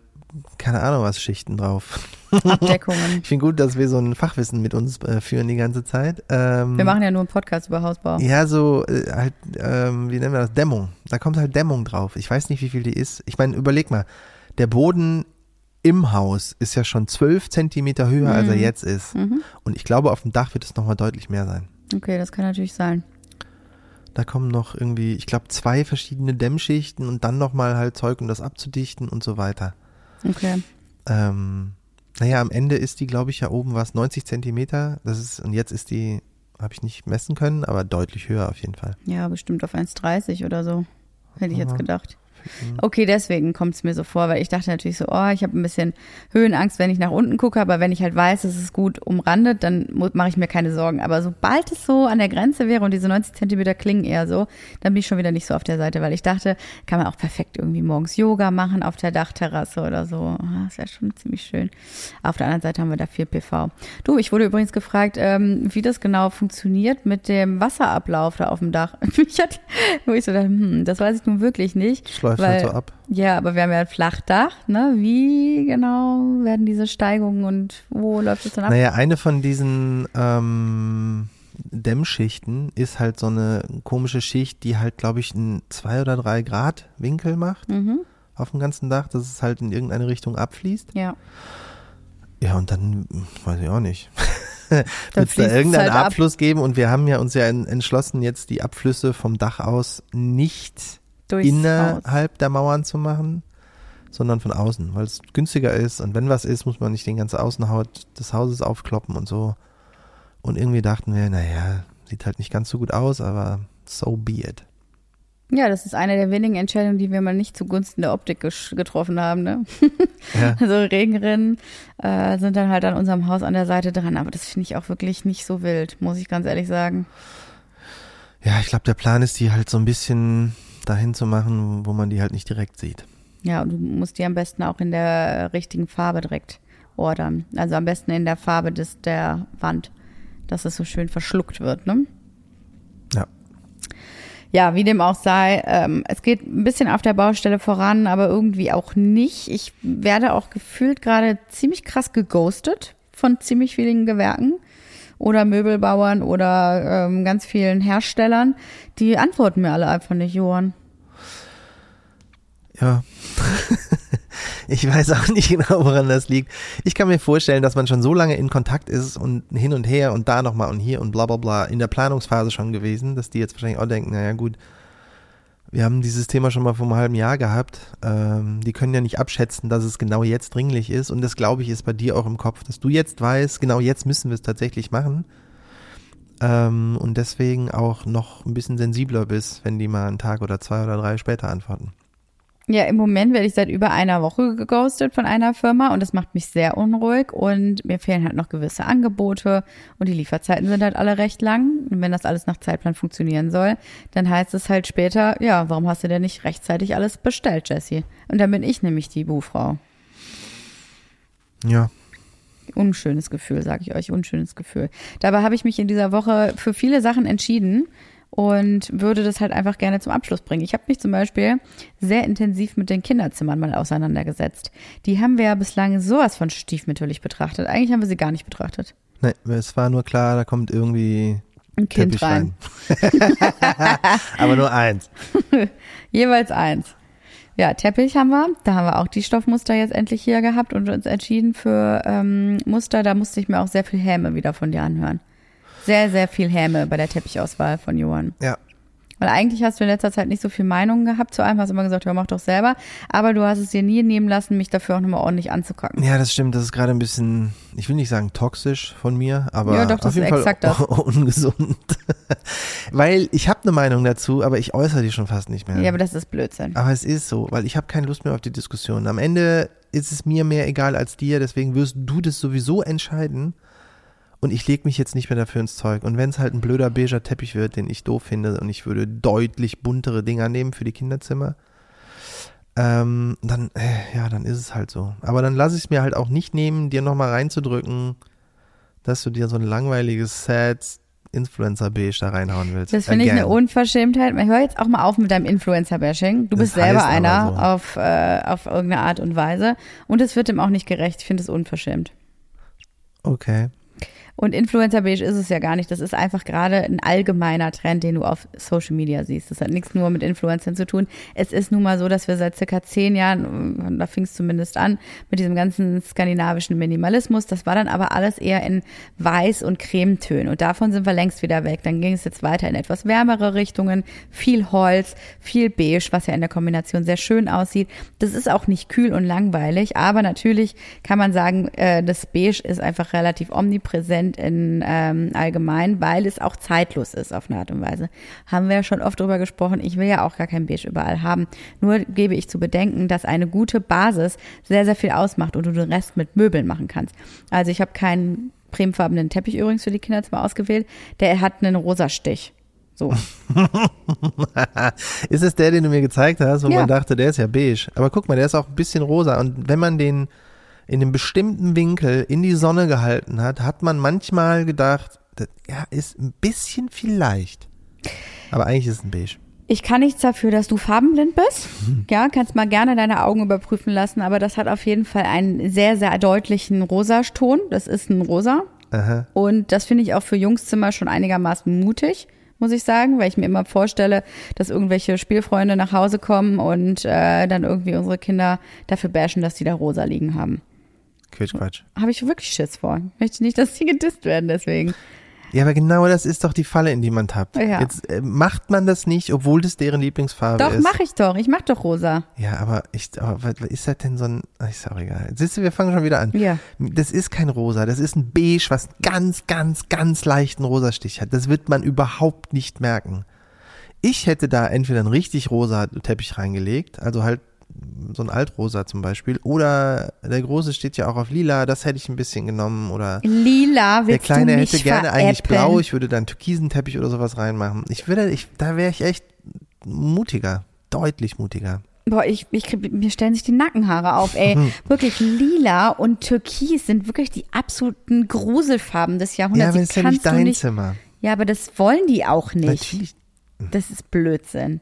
keine Ahnung was, Schichten drauf. Abdeckungen. Ich finde gut, dass wir so ein Fachwissen mit uns äh, führen die ganze Zeit. Ähm, Wir machen ja nur einen Podcast über Hausbau. Ja, so äh, halt, ähm, wie nennen wir das? Dämmung. Da kommt halt Dämmung drauf. Ich weiß nicht, wie viel die ist. Ich meine, überleg mal, der Boden im Haus ist ja schon zwölf Zentimeter höher, als er Mhm. jetzt ist. Mhm. Und ich glaube, auf dem Dach wird es nochmal deutlich mehr sein. Okay, das kann natürlich sein. Da kommen noch irgendwie, ich glaube, zwei verschiedene Dämmschichten und dann nochmal halt Zeug, um das abzudichten und so weiter. Okay. Ähm, naja, am Ende ist die, glaube ich, ja oben was 90 Zentimeter. Das ist, und jetzt ist die, habe ich nicht messen können, aber deutlich höher auf jeden Fall. Ja, bestimmt auf 1,30 oder so. Hätte ich jetzt Aha. gedacht. Okay, deswegen kommt es mir so vor, weil ich dachte natürlich so, oh, ich habe ein bisschen Höhenangst, wenn ich nach unten gucke, aber wenn ich halt weiß, es ist gut umrandet, dann mache ich mir keine Sorgen. Aber sobald es so an der Grenze wäre und diese 90 Zentimeter klingen eher so, dann bin ich schon wieder nicht so auf der Seite, weil ich dachte, kann man auch perfekt irgendwie morgens Yoga machen auf der Dachterrasse oder so. Ah, ist ja schon ziemlich schön. Auf der anderen Seite haben wir da viel PV. Du, ich wurde übrigens gefragt, ähm, wie das genau funktioniert mit dem Wasserablauf da auf dem Dach. Ich hatte, wo ich so dachte, hm, das weiß ich nun wirklich nicht. Schläuft Weil- halt so ab. Ja, aber wir haben ja ein Flachdach, ne? Wie genau werden diese Steigungen und wo läuft es dann ab? Naja, eine von diesen ähm, Dämmschichten ist halt so eine komische Schicht, die halt, glaube ich, einen zwei oder drei Grad Winkel macht Mhm. auf dem ganzen Dach, dass es halt in irgendeine Richtung abfließt. Ja. Ja, und dann, hm, weiß ich auch nicht. Wird es da irgendeinen halt ab. Abfluss geben? Und wir haben ja uns ja en- entschlossen, jetzt die Abflüsse vom Dach aus nicht Durchs Haus. innerhalb der Mauern zu machen, sondern von außen, weil es günstiger ist. Und wenn was ist, muss man nicht den ganzen Außenhaut des Hauses aufkloppen und so. Und irgendwie dachten wir, naja, sieht halt nicht ganz so gut aus, aber so be it. Ja, das ist eine der wenigen Entscheidungen, die wir mal nicht zugunsten der Optik getroffen haben, ne? Ja. Also Regenrinnen äh, sind dann halt an unserem Haus an der Seite dran, aber das finde ich auch wirklich nicht so wild, muss ich ganz ehrlich sagen. Ja, ich glaube, der Plan ist, die halt so ein bisschen dahin zu machen, wo man die halt nicht direkt sieht. Ja, und du musst die am besten auch in der richtigen Farbe direkt ordern. Also am besten in der Farbe des der Wand, dass es so schön verschluckt wird, ne? Ja. Ja, wie dem auch sei, ähm, es geht ein bisschen auf der Baustelle voran, aber irgendwie auch nicht. Ich werde auch gefühlt gerade ziemlich krass geghostet von ziemlich vielen Gewerken oder Möbelbauern oder ähm, ganz vielen Herstellern. Die antworten mir alle einfach nicht, Johann. Ja. ich weiß auch nicht genau, woran das liegt. Ich kann mir vorstellen, dass man schon so lange in Kontakt ist und hin und her und da nochmal und hier und bla bla bla in der Planungsphase schon gewesen, dass die jetzt wahrscheinlich auch denken, naja gut, wir haben dieses Thema schon mal vor einem halben Jahr gehabt. Ähm, die können ja nicht abschätzen, dass es genau jetzt dringlich ist. Und das, glaube ich, ist bei dir auch im Kopf, dass du jetzt weißt, genau jetzt müssen wir es tatsächlich machen. Ähm, und deswegen auch noch ein bisschen sensibler bist, wenn die mal einen Tag oder zwei oder drei später antworten. Ja, im Moment werde ich seit über einer Woche geghostet von einer Firma und das macht mich sehr unruhig und mir fehlen halt noch gewisse Angebote und die Lieferzeiten sind halt alle recht lang. Und wenn das alles nach Zeitplan funktionieren soll, dann heißt es halt später, ja, warum hast du denn nicht rechtzeitig alles bestellt, Jessie? Und dann bin ich nämlich die Buhfrau. Ja, Unschönes Gefühl, sage ich euch, unschönes Gefühl. Dabei habe ich mich in dieser Woche für viele Sachen entschieden und würde das halt einfach gerne zum Abschluss bringen. Ich habe mich zum Beispiel sehr intensiv mit den Kinderzimmern mal auseinandergesetzt. Die haben wir ja bislang sowas von stiefmütterlich betrachtet. Eigentlich haben wir sie gar nicht betrachtet. Ne, es war nur klar, da kommt irgendwie Ein Kind Teppich rein. rein. Aber nur eins. Jeweils eins. Ja, Teppich haben wir. Da haben wir auch die Stoffmuster jetzt endlich hier gehabt und uns entschieden für ähm, Muster. Da musste ich mir auch sehr viel Häme wieder von dir anhören. Sehr, sehr viel Häme bei der Teppichauswahl von Johann. Ja. Weil eigentlich hast du in letzter Zeit nicht so viel Meinungen gehabt zu allem, hast immer gesagt, ja, mach doch selber. Aber du hast es dir nie nehmen lassen, mich dafür auch nochmal ordentlich anzukacken. Ja, das stimmt. Das ist gerade ein bisschen, ich will nicht sagen toxisch von mir, aber Ja, doch, das auf jeden ist Fall exakt das. ungesund. weil ich habe eine Meinung dazu, aber ich äußere die schon fast nicht mehr. Ja, aber das ist Blödsinn. Aber es ist so, weil ich habe keine Lust mehr auf die Diskussion. Am Ende ist es mir mehr egal als dir, deswegen wirst du das sowieso entscheiden. Und ich lege mich jetzt nicht mehr dafür ins Zeug. Und wenn es halt ein blöder beiger Teppich wird, den ich doof finde, und ich würde deutlich buntere Dinger nehmen für die Kinderzimmer, ähm, dann, äh, ja, dann ist es halt so. Aber dann lasse ich es mir halt auch nicht nehmen, dir nochmal reinzudrücken, dass du dir so ein langweiliges, sad Influencer-Beige da reinhauen willst. Das finde ich eine. Unverschämtheit. Hör jetzt auch mal auf mit deinem Influencer-Bashing. Du Das bist selber einer so. auf, äh, auf irgendeine Art und Weise. Und es wird ihm auch nicht gerecht. Ich finde es unverschämt. Okay. Und Influencer-Beige ist es ja gar nicht. Das ist einfach gerade ein allgemeiner Trend, den du auf Social Media siehst. Das hat nichts nur mit Influencern zu tun. Es ist nun mal so, dass wir seit circa zehn Jahren, da fing es zumindest an, mit diesem ganzen skandinavischen Minimalismus. Das war dann aber alles eher in Weiß- und Cremetönen. Und davon sind wir längst wieder weg. Dann ging es jetzt weiter in etwas wärmere Richtungen. Viel Holz, viel Beige, was ja in der Kombination sehr schön aussieht. Das ist auch nicht kühl und langweilig. Aber natürlich kann man sagen, äh, das Beige ist einfach relativ omnipräsent in ähm, allgemein, weil es auch zeitlos ist auf eine Art und Weise. Haben wir ja schon oft drüber gesprochen. Ich will ja auch gar kein Beige überall haben. Nur gebe ich zu bedenken, dass eine gute Basis sehr, sehr viel ausmacht und du den Rest mit Möbeln machen kannst. Also ich habe keinen cremefarbenen Teppich übrigens für die Kinderzimmer ausgewählt. Der hat einen rosa Stich. So. ist es der, den du mir gezeigt hast, wo Ja. man dachte, der ist ja beige. Aber guck mal, der ist auch ein bisschen rosa. Und wenn man den in einem bestimmten Winkel in die Sonne gehalten hat, hat man manchmal gedacht, das ja, ist ein bisschen vielleicht. Aber eigentlich ist es ein beige. Ich kann nichts dafür, dass du farbenblind bist. Ja, kannst mal gerne deine Augen überprüfen lassen, aber das hat auf jeden Fall einen sehr, sehr deutlichen Rosaton. Das ist ein Rosa. Aha. Und das finde ich auch für Jungszimmer schon einigermaßen mutig, muss ich sagen, weil ich mir immer vorstelle, dass irgendwelche Spielfreunde nach Hause kommen und äh, dann irgendwie unsere Kinder dafür bashen, dass die da rosa liegen haben. Quatsch, Quatsch. Habe ich wirklich Schiss vor. Ich möchte nicht, dass sie gedisst werden deswegen. Ja, aber genau das ist doch die Falle, in die man tappt. Ja. Jetzt äh, macht man das nicht, obwohl das deren Lieblingsfarbe Doch, ist. mache ich doch. Ich mach doch rosa. Ja, aber ich, aber was ist das denn so ein, ist auch egal. Siehst du, wir fangen schon wieder an. Ja. Das ist kein rosa, das ist ein beige, was ganz, ganz, ganz leichten Rosastich hat. Das wird man überhaupt nicht merken. Ich hätte da entweder einen richtig rosa Teppich reingelegt, also halt so ein Altrosa zum Beispiel, oder der große steht ja auch auf lila, das hätte ich ein bisschen genommen, oder Lila der Kleine hätte gerne eigentlich veräppeln? blau, ich würde da einen türkisen Teppich oder sowas reinmachen. Ich würde, ich, da wäre ich echt mutiger, deutlich mutiger. Boah, ich, ich krieg, mir stellen sich die Nackenhaare auf, ey. wirklich lila und türkis sind wirklich die absoluten Gruselfarben des Ja, Jahrhunderts. aber Die das ist ja nicht dein nicht, Zimmer. Ja, aber das wollen die auch nicht. Natürlich. Das ist Blödsinn.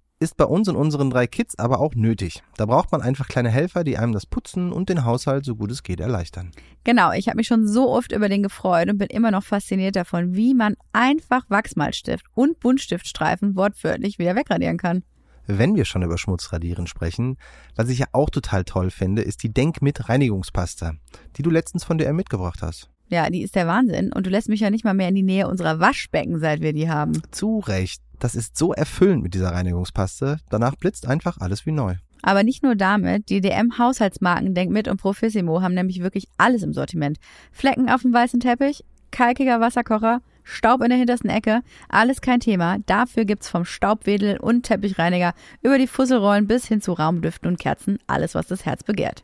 Ist bei uns und unseren drei Kids aber auch nötig. Da braucht man einfach kleine Helfer, die einem das Putzen und den Haushalt so gut es geht erleichtern. Genau, ich habe mich schon so oft über den gefreut und bin immer noch fasziniert davon, wie man einfach Wachsmalstift und Buntstiftstreifen wortwörtlich wieder wegradieren kann. Wenn wir schon über Schmutzradieren sprechen, was ich ja auch total toll finde, ist die Denk mit Reinigungspasta, die du letztens von DM mitgebracht hast. Ja, die ist der Wahnsinn und du lässt mich ja nicht mal mehr in die Nähe unserer Waschbecken, seit wir die haben. Zu Recht. Das ist so erfüllend mit dieser Reinigungspaste. Danach blitzt einfach alles wie neu. Aber nicht nur damit, die DM-Haushaltsmarken Denkmit und Profissimo haben nämlich wirklich alles im Sortiment. Flecken auf dem weißen Teppich, kalkiger Wasserkocher, Staub in der hintersten Ecke, alles kein Thema. Dafür gibt's vom Staubwedel und Teppichreiniger über die Fusselrollen bis hin zu Raumdüften und Kerzen alles, was das Herz begehrt.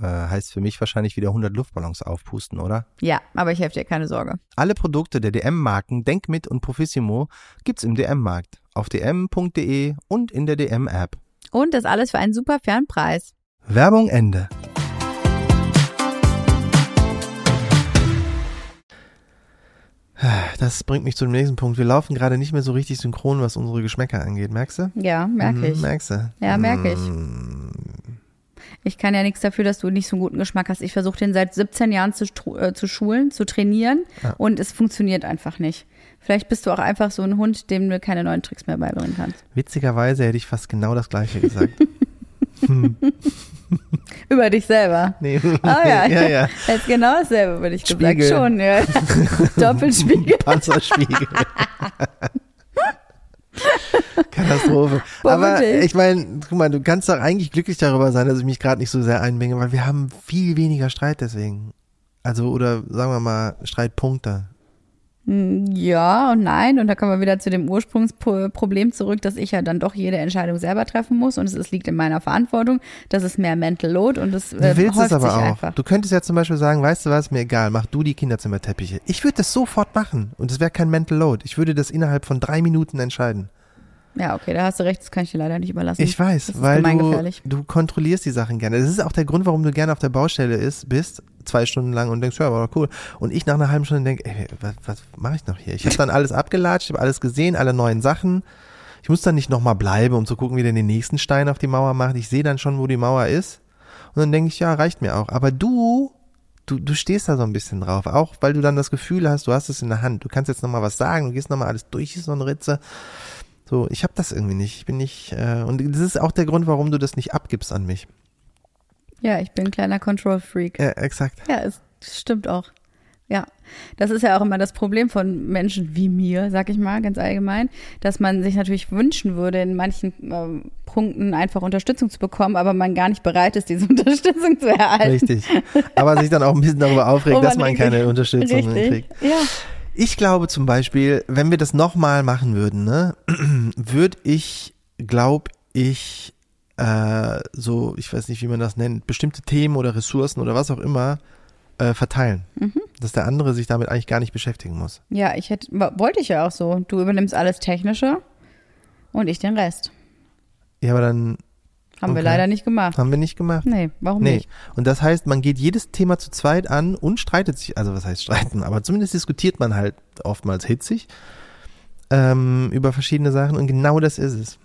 Äh, heißt für mich wahrscheinlich wieder 100 Luftballons aufpusten, oder? Ja, aber ich helfe dir, keine Sorge. Alle Produkte der DM-Marken Denkmit und Profissimo gibt's im DM-Markt, auf dm.de und in der DM-App. Und das alles für einen super fairen Preis. Werbung Ende. Das bringt mich zum nächsten Punkt. Wir laufen gerade nicht mehr so richtig synchron, was unsere Geschmäcker angeht. Merkst du? Ja, merke Mhm, ich. Merkst du? Ja, merke ich. Ich kann ja nichts dafür, dass du nicht so einen guten Geschmack hast. Ich versuche den seit 17 Jahren zu, äh, zu schulen, zu trainieren Ja. und es funktioniert einfach nicht. Vielleicht bist du auch einfach so ein Hund, dem du keine neuen Tricks mehr beibringen kannst. Witzigerweise hätte ich fast genau das Gleiche gesagt. Über dich selber. Nee. Ah ja, ja, ja. Jetzt genau dasselbe, würde ich gesagt. Spiegel. Schon, ja. Doppelspiegel. Panzerspiegel. Katastrophe. Aber ich meine, guck mal, du kannst doch eigentlich glücklich darüber sein, dass ich mich gerade nicht so sehr einbringe, weil wir haben viel weniger Streit deswegen. Also, oder sagen wir mal, Streitpunkte. Ja und nein. Und da kommen wir wieder zu dem Ursprungsproblem zurück, dass ich ja dann doch jede Entscheidung selber treffen muss und es, es liegt in meiner Verantwortung. Das ist mehr Mental Load und es Du äh, willst es aber sich auch. einfach. Du könntest ja zum Beispiel sagen, weißt du was, mir egal, mach du die Kinderzimmerteppiche. Ich würde das sofort machen und es wäre kein Mental Load. Ich würde das innerhalb von drei Minuten entscheiden. Ja, okay, da hast du recht, das kann ich dir leider nicht überlassen. Ich weiß, ist weil du, du kontrollierst die Sachen gerne. Das ist auch der Grund, warum du gerne auf der Baustelle ist, bist, zwei Stunden lang und denkst, ja, war doch cool. Und ich nach einer halben Stunde denke, ey, was, was mache ich noch hier? Ich habe dann alles abgelatscht, ich habe alles gesehen, alle neuen Sachen. Ich muss dann nicht nochmal bleiben, um zu gucken, wie der den nächsten Stein auf die Mauer macht. Ich sehe dann schon, wo die Mauer ist. Und dann denke ich, ja, reicht mir auch. Aber du, du, du stehst da so ein bisschen drauf. Auch weil du dann das Gefühl hast, du hast es in der Hand. Du kannst jetzt nochmal was sagen, du gehst nochmal alles durch, so eine Ritze. So, ich habe das irgendwie nicht. Ich bin nicht, äh, und das ist auch der Grund, warum du das nicht abgibst an mich. Ja, ich bin ein kleiner Control-Freak. Ja, exakt. Ja, es stimmt auch. Ja, das ist ja auch immer das Problem von Menschen wie mir, sag ich mal, ganz allgemein, dass man sich natürlich wünschen würde, in manchen ähm, Punkten einfach Unterstützung zu bekommen, aber man gar nicht bereit ist, diese Unterstützung zu erhalten. Richtig. Aber sich dann auch ein bisschen darüber aufregt, Oh dass man, man keine richtig. Unterstützung Richtig. kriegt. Ja. Ich glaube zum Beispiel, wenn wir das nochmal machen würden, ne, würde ich, glaube ich, äh, so, ich weiß nicht, wie man das nennt, bestimmte Themen oder Ressourcen oder was auch immer äh, verteilen. Mhm. Dass der andere sich damit eigentlich gar nicht beschäftigen muss. Ja, ich hätte, wollte ich ja auch so. Du übernimmst alles Technische und ich den Rest. Ja, aber dann Haben wir Okay. leider nicht gemacht. haben wir nicht gemacht. Nee, warum Nee. nicht? Und das heißt, man geht jedes Thema zu zweit an und streitet sich, also was heißt streiten, aber zumindest diskutiert man halt oftmals hitzig ähm, über verschiedene Sachen und genau das ist es.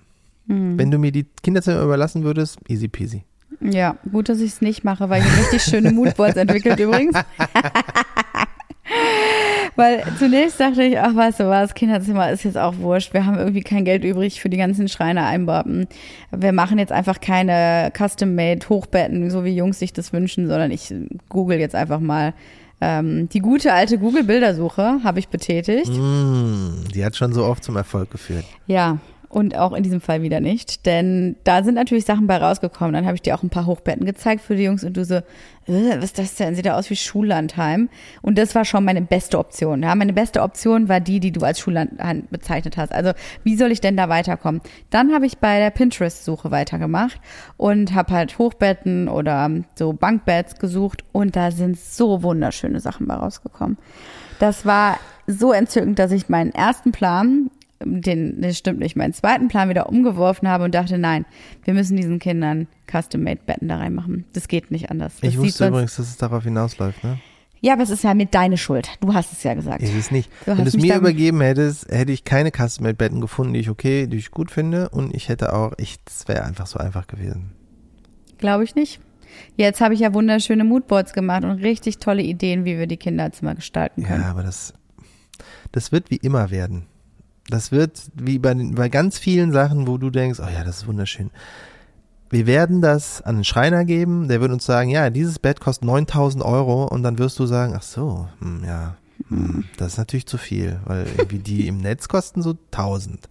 Hm. Wenn du mir die Kinderzimmer überlassen würdest, easy peasy. Ja, gut, dass ich es nicht mache, weil ich richtig schöne Moodboards entwickelt übrigens. weil zunächst dachte ich, ach weißt du was, Kinderzimmer ist jetzt auch wurscht. Wir haben irgendwie kein Geld übrig für die ganzen Schreiner-Einbauten. Wir machen jetzt einfach keine Custom-Made Hochbetten, so wie Jungs sich das wünschen, sondern ich google jetzt einfach mal. Ähm, die gute alte Google-Bildersuche habe ich betätigt. Mm, die hat schon so oft zum Erfolg geführt. Ja, und auch in diesem Fall wieder nicht, denn da sind natürlich Sachen bei rausgekommen. Dann habe ich dir auch ein paar Hochbetten gezeigt für die Jungs und du so, äh, was ist das denn? Sieht ja aus wie Schullandheim. Und das war schon meine beste Option. Ja, meine beste Option war die, die du als Schullandheim bezeichnet hast. Also wie soll ich denn da weiterkommen? Dann habe ich bei der Pinterest-Suche weitergemacht und habe halt Hochbetten oder so Bankbeds gesucht und da sind so wunderschöne Sachen bei rausgekommen. Das war so entzückend, dass ich meinen ersten Plan, den, das stimmt nicht, meinen zweiten Plan wieder umgeworfen habe und dachte, nein, wir müssen diesen Kindern Custom-Made-Betten da reinmachen. Das geht nicht anders. Das ich wusste übrigens, dass es darauf hinausläuft, ne? Ja, aber es ist ja mit deine Schuld. Du hast es ja gesagt. Ich weiß nicht. Du Wenn du es mir übergeben hättest, hätte ich keine Custom-Made-Betten gefunden, die ich okay, die ich gut finde und ich hätte auch, ich, das wäre einfach so einfach gewesen. Glaube ich nicht. Jetzt habe ich ja wunderschöne Moodboards gemacht und richtig tolle Ideen, wie wir die Kinderzimmer gestalten können. Ja, aber das, das wird wie immer werden. Das wird wie bei, den- bei ganz vielen Sachen, wo du denkst, oh ja, das ist wunderschön. Wir werden das an den Schreiner geben, der wird uns sagen, ja, dieses Bett kostet 9000 Euro und dann wirst du sagen, ach so, hm, ja, hm, das ist natürlich zu viel, weil irgendwie die im Netz kosten so 1000.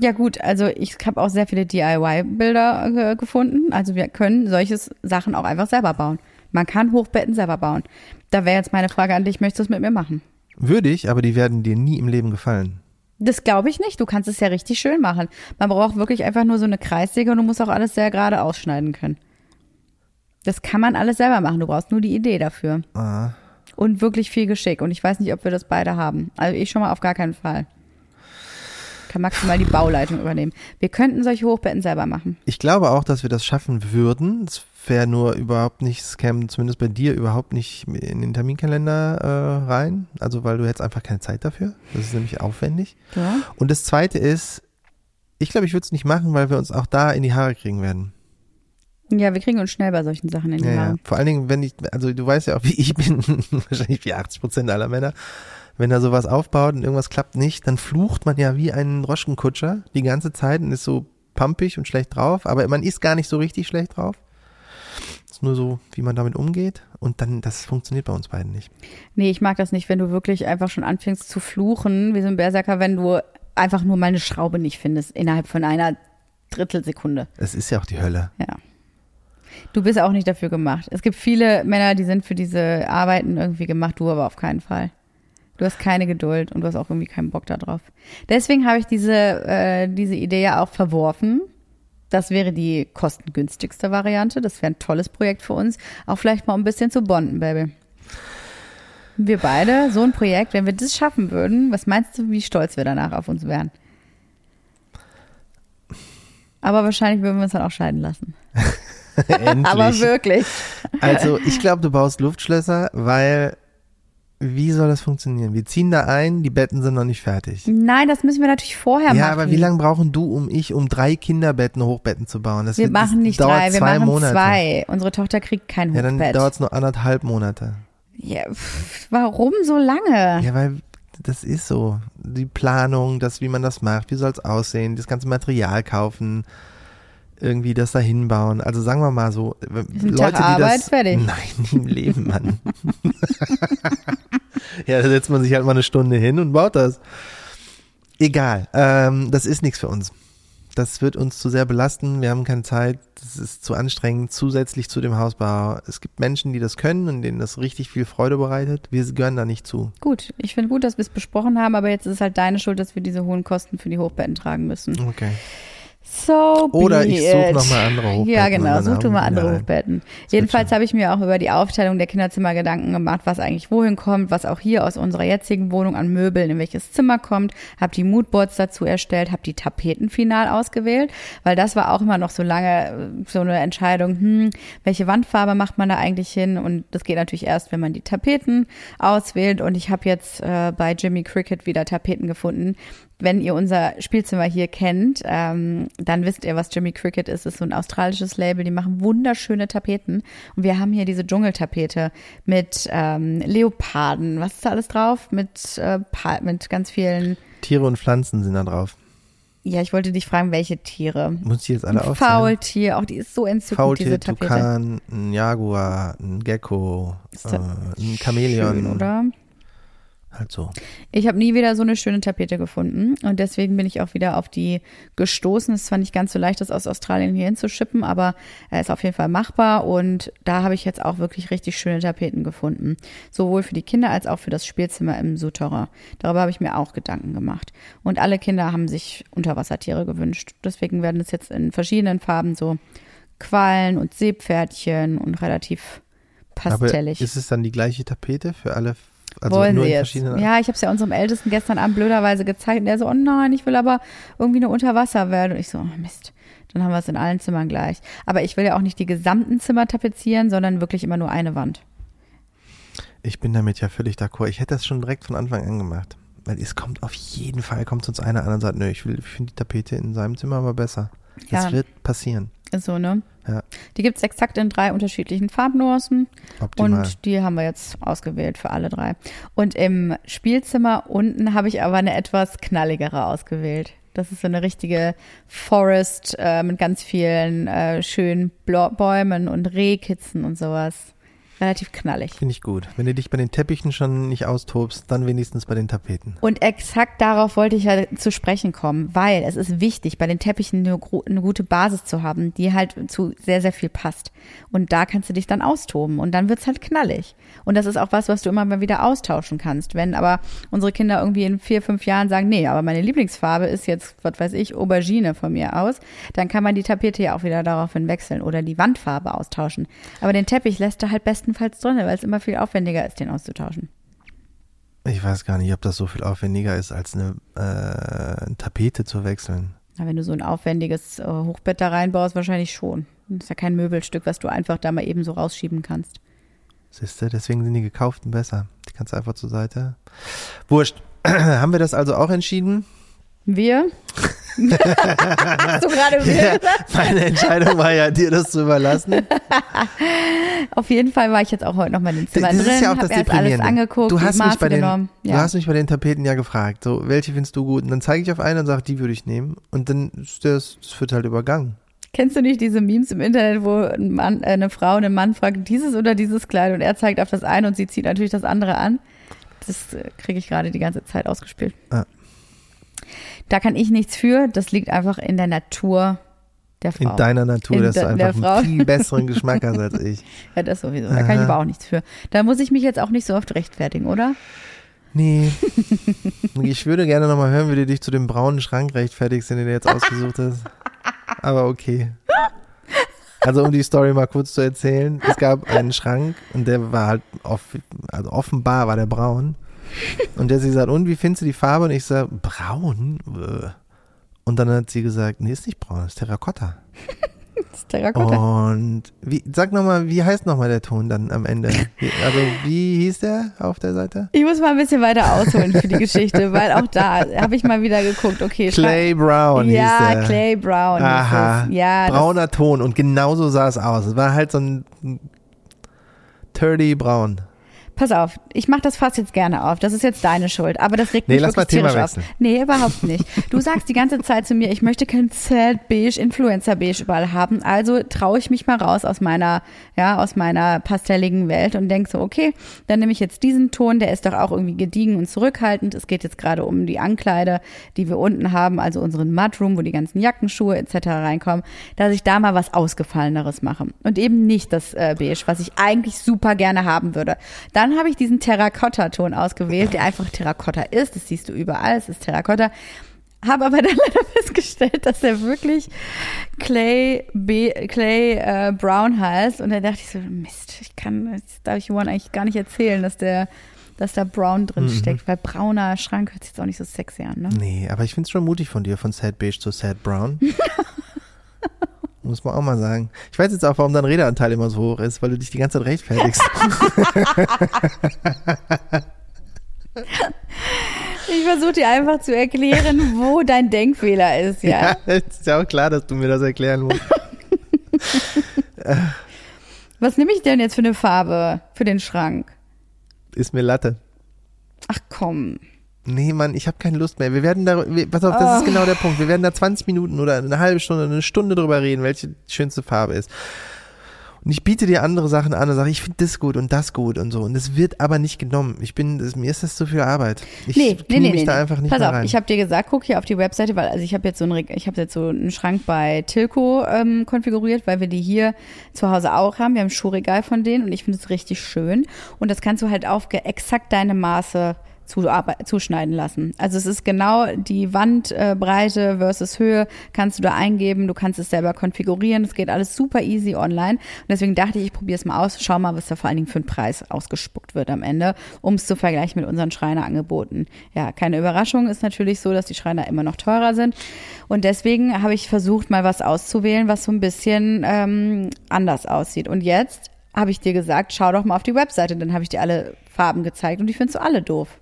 Ja gut, also ich habe auch sehr viele DIY-Bilder äh, gefunden. Also wir können solche Sachen auch einfach selber bauen. Man kann Hochbetten selber bauen. Da wäre jetzt meine Frage an dich, möchtest du es mit mir machen? Würde ich, aber die werden dir nie im Leben gefallen. Das glaube ich nicht. Du kannst es ja richtig schön machen. Man braucht wirklich einfach nur so eine Kreissäge und du musst auch alles sehr gerade ausschneiden können. Das kann man alles selber machen. Du brauchst nur die Idee dafür. Ah. Und wirklich viel Geschick. Und ich weiß nicht, ob wir das beide haben. Also ich schon mal auf gar keinen Fall. Kann maximal die Bauleitung übernehmen. Wir könnten solche Hochbetten selber machen. Ich glaube auch, dass wir das schaffen würden. Es wäre nur überhaupt nicht, es käme zumindest bei dir überhaupt nicht in den Terminkalender äh, rein. Also weil du hättest einfach keine Zeit dafür. Das ist nämlich aufwendig. Ja. Und das zweite ist, ich glaube, ich würde es nicht machen, weil wir uns auch da in die Haare kriegen werden. Ja, wir kriegen uns schnell bei solchen Sachen in die Ja, ja. Haare. Vor allen Dingen, wenn ich, also du weißt ja auch, wie ich bin, wahrscheinlich wie 80 Prozent aller Männer. Wenn er sowas aufbaut und irgendwas klappt nicht, dann flucht man ja wie ein Droschkenkutscher die ganze Zeit und ist so pumpig und schlecht drauf, aber man ist gar nicht so richtig schlecht drauf. Ist nur so, wie man damit umgeht und dann, das funktioniert bei uns beiden nicht. Nee, ich mag das nicht, wenn du wirklich einfach schon anfängst zu fluchen, wie so ein Berserker, wenn du einfach nur mal eine Schraube nicht findest, innerhalb von einer Drittelsekunde. Es ist ja auch die Hölle. Ja. Du bist auch nicht dafür gemacht. Es gibt viele Männer, die sind für diese Arbeiten irgendwie gemacht, du aber auf keinen Fall. Du hast keine Geduld und du hast auch irgendwie keinen Bock da drauf. Deswegen habe ich diese, äh, diese Idee ja auch verworfen. Das wäre die kostengünstigste Variante. Das wäre ein tolles Projekt für uns. Auch vielleicht mal ein bisschen zu bonden, Baby. Wir beide, so ein Projekt, wenn wir das schaffen würden, was meinst du, wie stolz wir danach auf uns wären? Aber wahrscheinlich würden wir uns dann auch scheiden lassen. Endlich. Aber wirklich. Also ich glaube, du baust Luftschlösser, weil wie soll das funktionieren? Wir ziehen da ein, die Betten sind noch nicht fertig. Nein, das müssen wir natürlich vorher machen. Ja, aber wie lange brauchen du um ich, um drei Kinderbetten, Hochbetten zu bauen? Das Wir wird- machen nicht drei, wir machen Monate. zwei. Unsere Tochter kriegt kein Ja, dann Hochbett. dauert es nur anderthalb Monate. ja, pff, warum so lange? Ja, weil das ist so. Die Planung, das, wie man das macht, wie soll es aussehen, das ganze Material kaufen, irgendwie das da hinbauen. Also sagen wir mal so, äh, Leute, Tag die Arbeit, das. fertig. Nein, nie im Leben, Mann. ja, da setzt man sich halt mal eine Stunde hin und baut das. Egal, ähm, das ist nichts für uns. Das wird uns zu sehr belasten. Wir haben keine Zeit. Das ist zu anstrengend. Zusätzlich zu dem Hausbau. Es gibt Menschen, die das können und denen das richtig viel Freude bereitet. Wir gehören da nicht zu. Gut, ich finde gut, dass wir es besprochen haben, aber jetzt ist es halt deine Schuld, dass wir diese hohen Kosten für die Hochbetten tragen müssen. Okay. So Oder ich suche it. noch mal andere Hochbetten Ja, genau, such du mal andere wieder ein. Hochbetten. Jedenfalls habe ich mir auch über die Aufteilung der Kinderzimmer Gedanken gemacht, was eigentlich wohin kommt, was auch hier aus unserer jetzigen Wohnung an Möbeln in welches Zimmer kommt. Habe die Moodboards dazu erstellt, habe die Tapeten final ausgewählt, weil das war auch immer noch so lange so eine Entscheidung, hm, welche Wandfarbe macht man da eigentlich hin? Und das geht natürlich erst, wenn man die Tapeten auswählt. Und ich habe jetzt äh, bei Jimmy Cricket wieder Tapeten gefunden, wenn ihr unser Spielzimmer hier kennt, ähm, dann wisst ihr, was Jimmy Cricket ist. Das ist so ein australisches Label, die machen wunderschöne Tapeten. Und wir haben hier diese Dschungeltapete mit ähm, Leoparden. Was ist da alles drauf? Mit, äh, mit ganz vielen. Tiere und Pflanzen sind da drauf. Ja, ich wollte dich fragen, welche Tiere? Muss ich jetzt alle aufzählen? Faultier, auch die ist so entzückend, Faultier, diese Tapete. Tukan, ein Jaguar, ein Gecko, äh, ein Chamäleon. Schön, oder? Halt so. Ich habe nie wieder so eine schöne Tapete gefunden und deswegen bin ich auch wieder auf die gestoßen. Es ist zwar nicht ganz so leicht, das aus Australien hier hinzuschippen, aber er ist auf jeden Fall machbar und da habe ich jetzt auch wirklich richtig schöne Tapeten gefunden. Sowohl für die Kinder als auch für das Spielzimmer im Souterrain. Darüber habe ich mir auch Gedanken gemacht. Und alle Kinder haben sich Unterwassertiere gewünscht. Deswegen werden es jetzt in verschiedenen Farben so Quallen und Seepferdchen und relativ pastellig. Aber ist es dann die gleiche Tapete für alle? Also Wollen nur sie jetzt? Ja, ich habe es ja unserem Ältesten gestern Abend blöderweise gezeigt und der so, oh nein, ich will aber irgendwie eine Unterwasserwelt. Und ich so, oh Mist, dann haben wir es in allen Zimmern gleich. Aber ich will ja auch nicht die gesamten Zimmer tapezieren, sondern wirklich immer nur eine Wand. Ich bin damit ja völlig d'accord. Ich hätte das schon direkt von Anfang an gemacht. Weil es kommt auf jeden Fall, kommt uns einer an und sagt, nö, ich, will- ich finde die Tapete in seinem Zimmer aber besser. Das Ja. wird passieren. So, ne? Die gibt's exakt in drei unterschiedlichen Farbnuancen. Optimal. Und die haben wir jetzt ausgewählt für alle drei. Und im Spielzimmer unten habe ich aber eine etwas knalligere ausgewählt. Das ist so eine richtige Forest äh, mit ganz vielen äh, schönen Bäumen und Rehkitzen und sowas. Relativ knallig. Finde ich gut. Wenn du dich bei den Teppichen schon nicht austobst, dann wenigstens bei den Tapeten. Und exakt darauf wollte ich ja zu sprechen kommen, weil es ist wichtig, bei den Teppichen eine, eine gute Basis zu haben, die halt zu sehr, sehr viel passt. Und da kannst du dich dann austoben und dann wird's halt knallig. Und das ist auch was, was du immer mal wieder austauschen kannst. Wenn aber unsere Kinder irgendwie in vier, fünf Jahren sagen, nee, aber meine Lieblingsfarbe ist jetzt, was weiß ich, Aubergine von mir aus, dann kann man die Tapete ja auch wieder daraufhin wechseln oder die Wandfarbe austauschen. Aber den Teppich lässt du halt bestenfalls drin, weil es immer viel aufwendiger ist, den auszutauschen. Ich weiß gar nicht, ob das so viel aufwendiger ist, als eine äh, Tapete zu wechseln. Na, wenn du so ein aufwendiges äh, Hochbett da reinbaust, wahrscheinlich schon. Das ist ja kein Möbelstück, was du einfach da mal eben so rausschieben kannst. Siehst du, deswegen sind die gekauften besser. Die kannst du einfach zur Seite. Wurscht. Haben wir das also auch entschieden? Wir? Hast du gerade wir gesagt? Meine Entscheidung war ja, dir das zu überlassen. Auf jeden Fall war ich jetzt auch heute noch mal in den Zimmern das drin, ist ja auch das alles angeguckt, du hast Maße mich bei den, genommen. Du Ja. hast mich bei den Tapeten ja gefragt, so, welche findest du gut? Und dann zeige ich auf eine und sage, die würde ich nehmen. Und dann ist das, das wird halt übergangen. Kennst du nicht diese Memes im Internet, wo ein Mann, äh, eine Frau einen Mann fragt, dieses oder dieses Kleid und er zeigt auf das eine und sie zieht natürlich das andere an? Das äh, kriege ich gerade die ganze Zeit ausgespielt. Ah. Da kann ich nichts für, das liegt einfach in der Natur der Frau. In deiner Natur, In dass du einfach Frau. einen viel besseren Geschmack hast als ich. Ja, das sowieso. Da kann ich aber auch nichts für. Da muss ich mich jetzt auch nicht so oft rechtfertigen, oder? Nee. Ich würde gerne nochmal hören, wie du dich zu dem braunen Schrank rechtfertigst, den du dir jetzt ausgesucht hast. Aber okay. Also um die Story mal kurz zu erzählen, es gab einen Schrank und der war halt off, also offenbar war der braun. Und der sie sagt, und wie findest du die Farbe? Und ich sage, braun? Äh. Und dann hat sie gesagt, nee, ist nicht braun, ist Terrakotta. Das ist Terrakotta. Und wie, sag nochmal, wie heißt nochmal der Ton dann am Ende? Also wie hieß der auf der Seite? Ich muss mal ein bisschen weiter ausholen für die Geschichte, weil auch da habe ich mal wieder geguckt, okay. Clay Brown hieß ja, der. Clay Brown. hieß Aha. Ja, brauner Ton und genauso sah es aus. Es war halt so ein Turdy Braun. Pass auf, ich mache das Fass jetzt gerne auf. Das ist jetzt deine Schuld, aber das regt Nee, mich lass mal wirklich Thema tierisch auf. Nee, überhaupt nicht. Du sagst die ganze Zeit zu mir, ich möchte kein Sad Beige, Influencer Beige überall haben. Also traue ich mich mal raus aus meiner, ja, aus meiner pastelligen Welt und denk so, okay, dann nehme ich jetzt diesen Ton, der ist doch auch irgendwie gediegen und zurückhaltend. Es geht jetzt gerade um die Ankleide, die wir unten haben, also unseren Mudroom, wo die ganzen Jackenschuhe etc. reinkommen, dass ich da mal was Ausgefalleneres mache und eben nicht das äh, Beige, was ich eigentlich super gerne haben würde. Dann habe ich diesen Terrakotta-Ton ausgewählt, der einfach Terrakotta ist. Das siehst du überall, es ist Terrakotta. Habe aber dann leider festgestellt, dass er wirklich Clay, B, Clay äh, Brown heißt. Und dann dachte ich so, Mist, ich kann, das darf ich Juan eigentlich gar nicht erzählen, dass der, dass da Brown drin steckt, weil brauner Schrank hört sich jetzt auch nicht so sexy an, ne? Nee, aber ich finde es schon mutig von dir, von Sad Beige zu Sad Brown. Muss man auch mal sagen. Ich weiß jetzt auch, warum dein Redeanteil immer so hoch ist, weil du dich die ganze Zeit rechtfertigst. Ich versuche dir einfach zu erklären, wo dein Denkfehler ist, ja. ja, ist ja auch klar, dass du mir das erklären musst. Was nehme ich denn jetzt für eine Farbe für den Schrank? Ist mir Latte. Ach komm. Nee, Mann, ich habe keine Lust mehr. Wir werden da, wir, pass auf, das Ah. ist genau der Punkt. Wir werden da 20 Minuten oder eine halbe Stunde, eine Stunde drüber reden, welche die schönste Farbe ist. Und ich biete dir andere Sachen an und sage, ich finde das gut und das gut und so. Und es wird aber nicht genommen. Ich bin, das, mir ist das zu viel Arbeit. Ich Nee, nee, nee, mich nee. da einfach nicht Pass auf, rein. ich habe dir gesagt, guck hier auf die Webseite, weil also ich habe jetzt so einen, Reg- ich habe jetzt so einen Schrank bei Tilco ähm, konfiguriert, weil wir die hier zu Hause auch haben. Wir haben ein Schuhregal von denen und ich finde es richtig schön. Und das kannst du halt auf exakt deine Maße zuschneiden lassen. Also es ist genau die Wandbreite Breite versus Höhe kannst du da eingeben, du kannst es selber konfigurieren, es geht alles super easy online. Und deswegen dachte ich, ich probiere es mal aus, schau mal, was da vor allen Dingen für einen Preis ausgespuckt wird am Ende, um es zu vergleichen mit unseren Schreinerangeboten. Ja, keine Überraschung, ist natürlich so, dass die Schreiner immer noch teurer sind. Und deswegen habe ich versucht, mal was auszuwählen, was so ein bisschen ähm, anders aussieht. Und jetzt habe ich dir gesagt, schau doch mal auf die Webseite, dann habe ich dir alle Farben gezeigt und die findest du alle doof.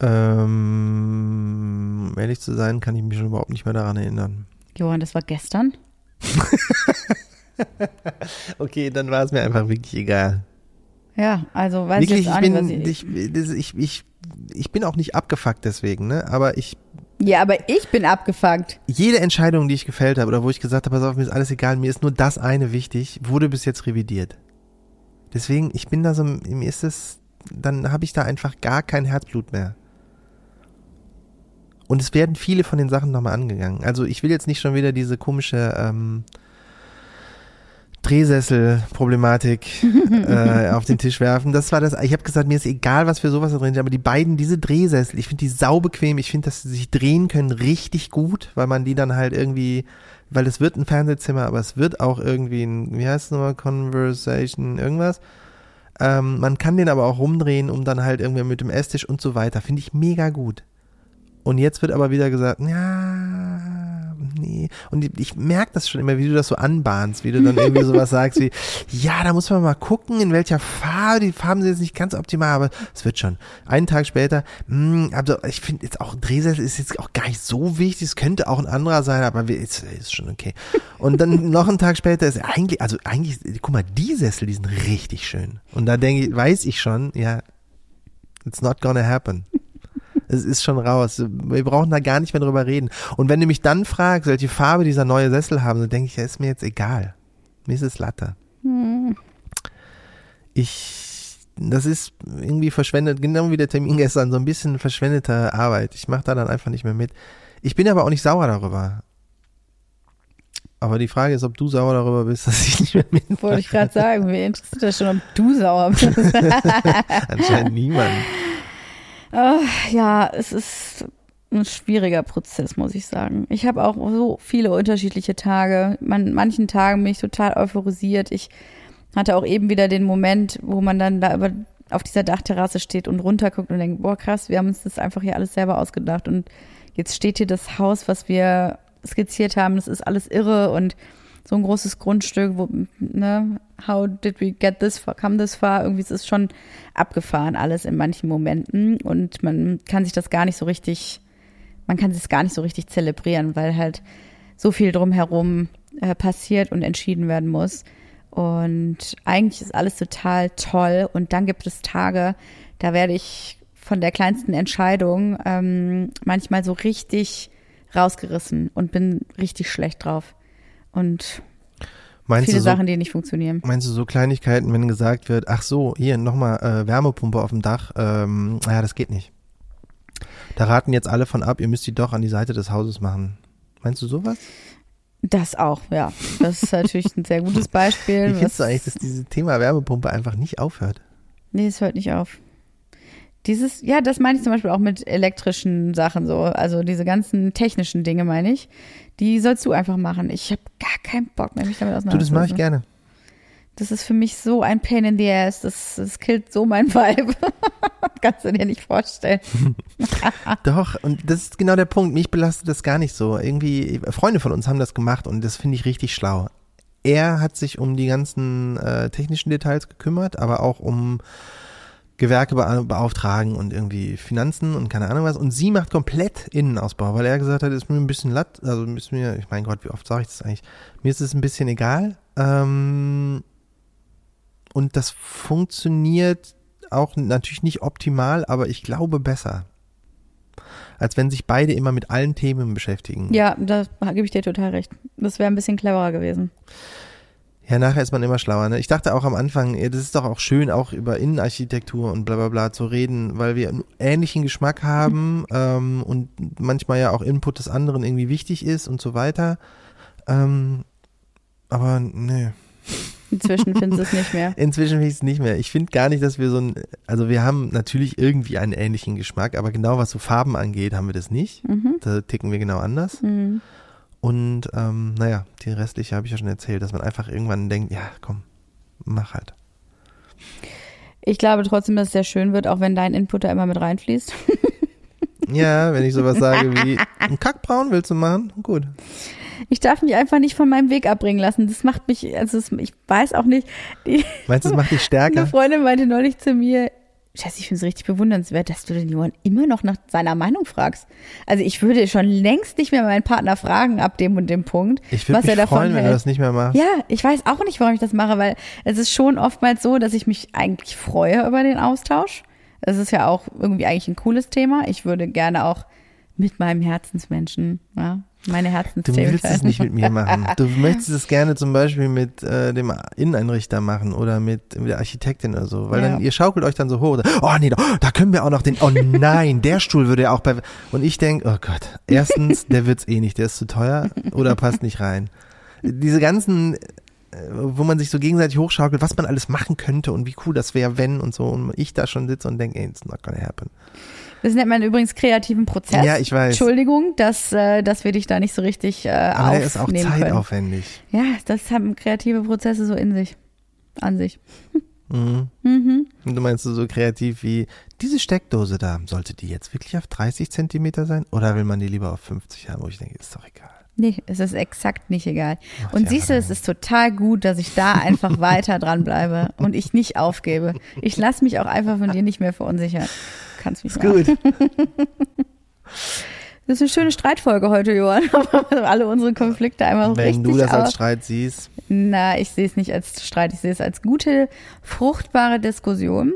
Ähm, um ehrlich zu sein, kann ich mich schon überhaupt nicht mehr daran erinnern. Johann, das war gestern. Okay, dann war es mir einfach wirklich egal. Ja, also weiß wirklich, ich jetzt ich bin, ich, ich, ich, ich, ich bin auch nicht abgefuckt deswegen, ne? Aber ich Ja, aber ich bin abgefuckt. Jede Entscheidung, die ich gefällt habe oder wo ich gesagt habe, pass auf, mir ist alles egal, mir ist nur das eine wichtig, wurde bis jetzt revidiert. Deswegen, ich bin da so, mir ist es, dann habe ich da einfach gar kein Herzblut mehr. Und es werden viele von den Sachen nochmal angegangen. Also ich will jetzt nicht schon wieder diese komische ähm, Drehsessel-Problematik äh, auf den Tisch werfen. Das war das. Ich habe gesagt, mir ist egal, was für sowas da drin ist, aber die beiden, diese Drehsessel, ich finde die saubequem. Ich finde, dass sie sich drehen können richtig gut, weil man die dann halt irgendwie, weil es wird ein Fernsehzimmer, aber es wird auch irgendwie ein, wie heißt es nochmal, Conversation, irgendwas. Ähm, man kann den aber auch rumdrehen, um dann halt irgendwie mit dem Esstisch und so weiter. Finde ich mega gut. Und jetzt wird aber wieder gesagt, ja, nee. Und ich merke das schon immer, wie du das so anbahnst, wie du dann irgendwie sowas sagst wie, ja, da muss man mal gucken, in welcher Farbe, die Farben sind jetzt nicht ganz optimal, aber es wird schon. Einen Tag später, mh, also ich finde jetzt auch Drehsessel ist jetzt auch gar nicht so wichtig, es könnte auch ein anderer sein, aber ist, ist schon okay. Und dann noch einen Tag später ist eigentlich, also eigentlich, guck mal, die Sessel, die sind richtig schön. Und da denke ich, weiß ich schon, ja, it's not gonna happen. Es ist schon raus. Wir brauchen da gar nicht mehr drüber reden. Und wenn du mich dann fragst, welche Farbe dieser neue Sessel haben, dann denke ich, ja, ist mir jetzt egal. Mir ist es Latte. Hm. Ich, das ist irgendwie verschwendet, genau wie der Termin gestern, so ein bisschen verschwendete Arbeit. Ich mache da dann einfach nicht mehr mit. Ich bin aber auch nicht sauer darüber. Aber die Frage ist, ob du sauer darüber bist, dass ich nicht mehr mit. Wollte ich gerade sagen, mir interessiert das schon, ob du sauer bist. Anscheinend niemand. Uh, ja, es ist ein schwieriger Prozess, muss ich sagen. Ich habe auch so viele unterschiedliche Tage. Man, manchen Tagen bin ich total euphorisiert. Ich hatte auch eben wieder den Moment, wo man dann da über, auf dieser Dachterrasse steht und runterguckt und denkt, boah krass, wir haben uns das einfach hier alles selber ausgedacht und jetzt steht hier das Haus, was wir skizziert haben, das ist alles irre und so ein großes Grundstück, wo, ne, how did we get this far, come this far? Irgendwie ist es schon abgefahren alles in manchen Momenten und man kann sich das gar nicht so richtig, man kann es gar nicht so richtig zelebrieren, weil halt so viel drumherum äh, passiert und entschieden werden muss. Und eigentlich ist alles total toll und dann gibt es Tage, da werde ich von der kleinsten Entscheidung ähm, manchmal so richtig rausgerissen und bin richtig schlecht drauf. Und Meinst viele so, Sachen, die nicht funktionieren. Meinst du so Kleinigkeiten, wenn gesagt wird, ach so, hier nochmal äh, Wärmepumpe auf dem Dach, ähm, naja, das geht nicht. Da raten jetzt alle von ab, ihr müsst die doch an die Seite des Hauses machen. Meinst du sowas? Das auch, ja. Das ist natürlich ein sehr gutes Beispiel. Wie findest du eigentlich, dass dieses Thema Wärmepumpe einfach nicht aufhört? Nee, es hört nicht auf. Dieses, ja, das meine ich zum Beispiel auch mit elektrischen Sachen so. Also diese ganzen technischen Dinge meine ich. Die sollst du einfach machen. Ich habe gar keinen Bock mehr, mich damit auseinanderzusetzen. Du, das mache ich gerne. Das ist für mich so ein Pain in the Ass. Das, das killt so mein Vibe. Kannst du dir nicht vorstellen. Doch, und das ist genau der Punkt. Mich belastet das gar nicht so. Irgendwie, Freunde von uns haben das gemacht und das finde ich richtig schlau. Er hat sich um die ganzen äh, technischen Details gekümmert, aber auch um Gewerke beauftragen und irgendwie Finanzen und keine Ahnung was. Und sie macht komplett Innenausbau, weil er gesagt hat, ist mir ein bisschen latt, also ist mir, ich mein Gott, wie oft sage ich das eigentlich? Mir ist es ein bisschen egal. Ähm, und das funktioniert auch natürlich nicht optimal, aber ich glaube besser. Als wenn sich beide immer mit allen Themen beschäftigen. Ja, da gebe ich dir total recht. Das wäre ein bisschen cleverer gewesen. Ja, nachher ist man immer schlauer. Ne? Ich dachte auch am Anfang, das ist doch auch schön, auch über Innenarchitektur und bla bla bla zu reden, weil wir einen ähnlichen Geschmack haben ähm, und manchmal ja auch Input des anderen irgendwie wichtig ist und so weiter. Ähm, aber nee. Inzwischen findest du es nicht mehr. Inzwischen finde ich es nicht mehr. Ich finde gar nicht, dass wir so ein, also wir haben natürlich irgendwie einen ähnlichen Geschmack, aber genau was so Farben angeht, haben wir das nicht. Mhm. Da ticken wir genau anders. Mhm. Und ähm, naja, die restliche habe ich ja schon erzählt, dass man einfach irgendwann denkt, ja, komm, mach halt. Ich glaube trotzdem, dass es sehr schön wird, auch wenn dein Input da immer mit reinfließt. ja, wenn ich sowas sage wie, ein Kackbraun willst du machen? Gut. Ich darf mich einfach nicht von meinem Weg abbringen lassen. Das macht mich, also ich weiß auch nicht. Die, Meinst du, das macht dich stärker? Eine Freundin meinte neulich zu mir, Scheiße, ich finde es richtig bewundernswert, dass du den Johann immer noch nach seiner Meinung fragst. Also ich würde schon längst nicht mehr meinen Partner fragen ab dem und dem Punkt, ich was mich er davon freuen, hält. wenn du das nicht mehr machst. Ja, ich weiß auch nicht, warum ich das mache, weil es ist schon oftmals so, dass ich mich eigentlich freue über den Austausch. Es ist ja auch irgendwie eigentlich ein cooles Thema. Ich würde gerne auch Mit meinem Herzensmenschen, ja. Meine Du Herzenstätigkeit. willst es nicht mit mir machen. Du möchtest es gerne zum Beispiel mit äh, dem Inneneinrichter machen oder mit, mit der Architektin oder so, weil Ja. dann ihr schaukelt euch dann so hoch. Oh nee, da, da können wir auch noch den. Oh nein, der Stuhl würde ja auch bei. Und ich denk, oh Gott, erstens, der wird's eh nicht, der ist zu teuer oder passt nicht rein. Diese ganzen, wo man sich so gegenseitig hochschaukelt, was man alles machen könnte und wie cool das wäre, wenn und so. Und ich da schon sitze und denke, ey, it's not gonna happen. Das nennt man übrigens kreativen Prozess. Ja, ich weiß. Entschuldigung, dass, äh, dass wir dich da nicht so richtig äh, Aber der ist auch aufnehmen können. zeitaufwendig. Ja, das haben kreative Prozesse so in sich. An sich. Mhm. Mhm. Und du meinst so kreativ wie, diese Steckdose da, sollte die jetzt wirklich auf 30 Zentimeter sein? Oder will man die lieber auf 50 haben? Wo ich denke, ist doch egal. Nee, es ist exakt nicht egal. Ach, Und ja, siehst du, es ist total gut, dass ich da einfach weiter dranbleibe und ich nicht aufgebe. Ich lasse mich auch einfach von dir nicht mehr verunsichern. Kannst mich Ist gut. Das ist eine schöne Streitfolge heute, Johann. Alle unsere Konflikte einmal Wenn richtig du das als. Streit siehst, Na, ich sehe es nicht als Streit, ich sehe es als gute, fruchtbare Diskussion.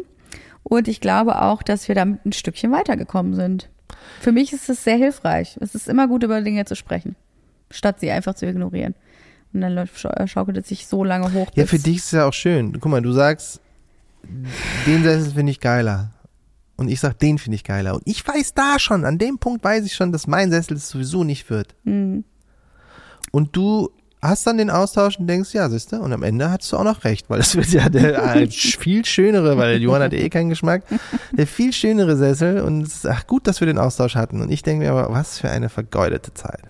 Und ich glaube auch, dass wir damit ein Stückchen weitergekommen sind. Für mich ist es sehr hilfreich. Es ist immer gut, über Dinge zu sprechen, statt sie einfach zu ignorieren. Und dann läuft- schau- schaukelt es sich so lange hoch. ja, für dich ist es ja auch schön. Guck mal, du sagst, den Sessel finde ich geiler. Und ich sag, den finde ich geiler. Und ich weiß da schon, an dem Punkt weiß ich schon, dass mein Sessel es sowieso nicht wird. Mhm. Und du hast dann den Austausch und denkst, ja, siehste, und am Ende hast du auch noch recht, weil es wird ja der äh, viel schönere, weil Johann hat eh keinen Geschmack, der viel schönere Sessel und es ist ach, gut, dass wir den Austausch hatten. Und ich denke mir aber, was für eine vergeudete Zeit.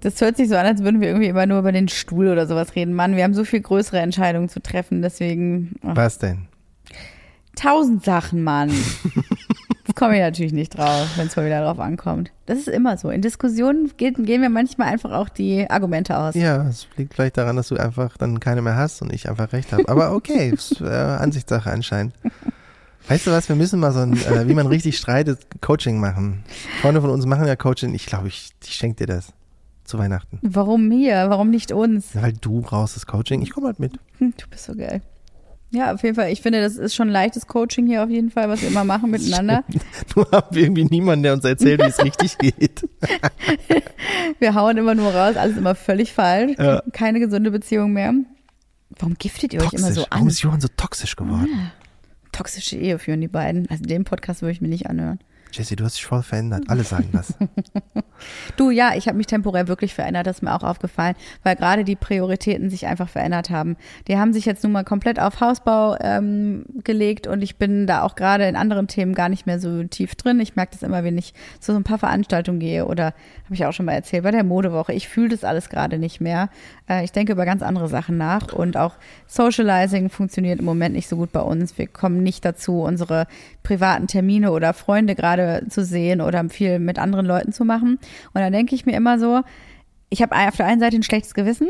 Das hört sich so an, als würden wir irgendwie immer nur über den Stuhl oder sowas reden. Mann, wir haben so viel größere Entscheidungen zu treffen, deswegen ach, Was denn? tausend Sachen, Mann. Das komme ich natürlich nicht drauf, wenn es mal wieder drauf ankommt. Das ist immer so. In Diskussionen geht, gehen mir manchmal einfach auch die Argumente aus. Ja, es liegt vielleicht daran, dass du einfach dann keine mehr hast und ich einfach recht habe. Aber okay, ist, äh, Ansichtssache anscheinend. Weißt du was, wir müssen mal so ein, äh, wie man richtig streitet, Coaching machen. Freunde von uns machen ja Coaching. Ich glaube, ich, ich schenke dir das zu Weihnachten. Warum mir? Warum nicht uns? Weil du brauchst das Coaching. Ich komme halt mit. Hm, du bist so geil. Ja, auf jeden Fall. Ich finde, das ist schon leichtes Coaching hier auf jeden Fall, was wir immer machen miteinander. Nur haben wir irgendwie niemanden, der uns erzählt, wie es richtig geht. Wir hauen immer nur raus, alles immer völlig falsch. Ja. Keine gesunde Beziehung mehr. Warum giftet ihr euch immer so Warum an? ist Johann so toxisch geworden? Toxische Ehe führen die beiden. Also den Podcast würde ich mir nicht anhören. Jesse, du hast dich voll verändert. Alle sagen das. Du, ja, ich habe mich temporär wirklich verändert, das ist mir auch aufgefallen, weil gerade die Prioritäten sich einfach verändert haben. Die haben sich jetzt nun mal komplett auf Hausbau ähm, gelegt und ich bin da auch gerade in anderen Themen gar nicht mehr so tief drin. Ich merke das immer, wenn ich zu so ein paar Veranstaltungen gehe oder habe ich auch schon mal erzählt, bei der Modewoche. Ich fühle das alles gerade nicht mehr. Äh, ich denke über ganz andere Sachen nach und auch Socializing funktioniert im Moment nicht so gut bei uns. Wir kommen nicht dazu, unsere privaten Termine oder Freunde gerade zu sehen oder viel mit anderen Leuten zu machen. Und dann denke ich mir immer so, ich habe auf der einen Seite ein schlechtes Gewissen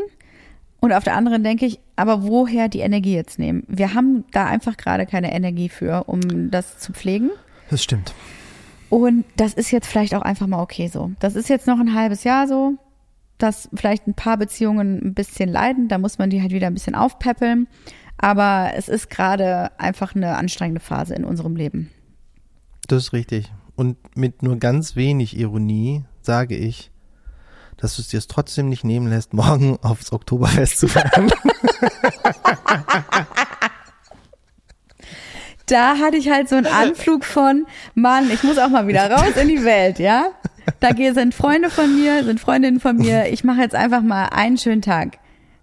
und auf der anderen denke ich, aber woher die Energie jetzt nehmen? Wir haben da einfach gerade keine Energie für, um das zu pflegen. Das stimmt. Und das ist jetzt vielleicht auch einfach mal okay so. Das ist jetzt noch ein halbes Jahr so, dass vielleicht ein paar Beziehungen ein bisschen leiden. Da muss man die halt wieder ein bisschen aufpäppeln. Aber es ist gerade einfach eine anstrengende Phase in unserem Leben. Das ist richtig. Und mit nur ganz wenig Ironie sage ich, dass du es dir trotzdem nicht nehmen lässt, morgen aufs Oktoberfest zu fahren. Da hatte ich halt so einen Anflug von, Mann, ich muss auch mal wieder raus in die Welt, ja? Da sind Freunde von mir, sind Freundinnen von mir. Ich mache jetzt einfach mal einen schönen Tag.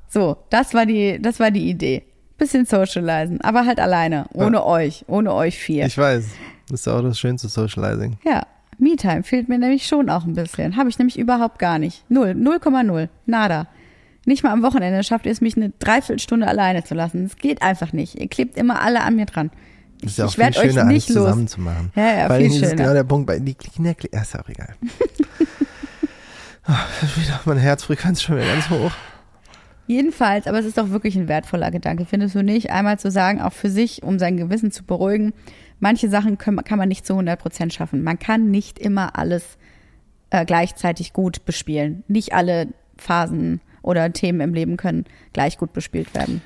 So, das war die, das war die Idee. Bisschen socializen, aber halt alleine, ohne euch, ohne euch vier. Ich weiß. Das ist auch das schönste Socializing. Ja, Me-Time fehlt mir nämlich schon auch ein bisschen. Habe ich nämlich überhaupt gar nicht. Null, 0,0, nada. Nicht mal am Wochenende schafft ihr es, mich eine Dreiviertelstunde alleine zu lassen. Es geht einfach nicht. Ihr klebt immer alle an mir dran. Das ist ja auch ich viel werd euch schöner, nicht los. zusammen zu machen. Ja, ja, Weil viel das ist schöner. genau der Punkt, bei die Kinder, ja, ist ja auch egal. Ach, wieder meine Herzfrequenz schon wieder ganz hoch. Jedenfalls, aber es ist doch wirklich ein wertvoller Gedanke, findest du nicht? Einmal zu sagen, auch für sich, um sein Gewissen zu beruhigen, manche Sachen können, kann man nicht zu 100 Prozent schaffen. Man kann nicht immer alles äh, gleichzeitig gut bespielen. Nicht alle Phasen oder Themen im Leben können gleich gut bespielt werden.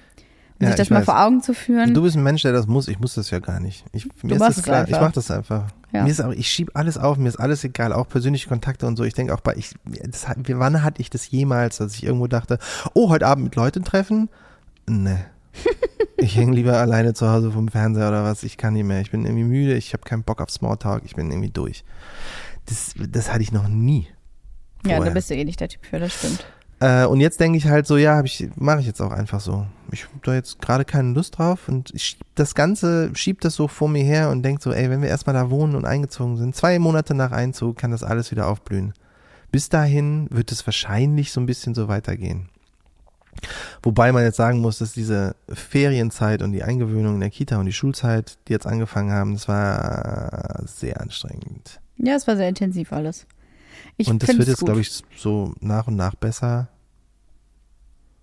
Ja, sich das mal weiß. vor Augen zu führen. Du bist ein Mensch, der das muss. Ich muss das ja gar nicht. Ich, mir ist machst das klar. Ich mache das einfach. Ja. Mir ist auch, ich schieb alles auf. Mir ist alles egal. Auch persönliche Kontakte und so. Ich denke auch bei, ich, das, wann hatte ich das jemals, dass ich irgendwo dachte, oh, heute Abend mit Leuten treffen? Nee. ich hänge lieber alleine zu Hause vom Fernseher oder was. Ich kann nicht mehr. Ich bin irgendwie müde. Ich habe keinen Bock auf Smalltalk. Ich bin irgendwie durch. Das, das hatte ich noch nie. ja, da vorher. bist du eh nicht der Typ für, das stimmt. Äh, und jetzt denke ich halt so, ja, ich, mache ich jetzt auch einfach so. Ich habe da jetzt gerade keine Lust drauf und ich schieb das Ganze, schieb das so vor mir her und denk so, ey, wenn wir erstmal da wohnen und eingezogen sind, zwei Monate nach Einzug kann das alles wieder aufblühen. Bis dahin wird es wahrscheinlich so ein bisschen so weitergehen. Wobei man jetzt sagen muss, dass diese Ferienzeit und die Eingewöhnung in der Kita und die Schulzeit, die jetzt angefangen haben, das war sehr anstrengend. Ja, es war sehr intensiv alles. Ich und das wird jetzt, glaube ich, so nach und nach besser.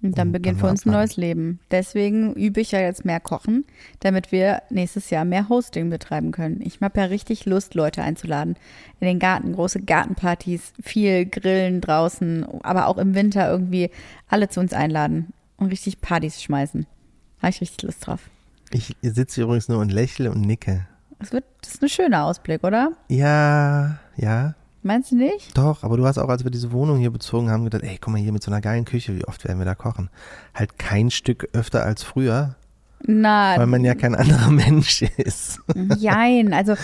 Und dann Und beginnt dann für uns ein neues Leben. Deswegen übe ich ja jetzt mehr Kochen, damit wir nächstes Jahr mehr Hosting betreiben können. Ich habe ja richtig Lust, Leute einzuladen. In den Garten, große Gartenpartys, viel Grillen draußen, aber auch im Winter irgendwie alle zu uns einladen und richtig Partys schmeißen. Habe ich richtig Lust drauf. Ich sitze übrigens nur und lächle und nicke. Das wird, das ist ein schöner Ausblick, oder? Ja, ja, Meinst du nicht? doch, aber du hast auch, als wir diese Wohnung hier bezogen haben, gedacht, ey, guck mal hier mit so einer geilen Küche, wie oft werden wir da kochen? Halt kein Stück öfter als früher, Na, weil man ja kein anderer Mensch ist. Jein, also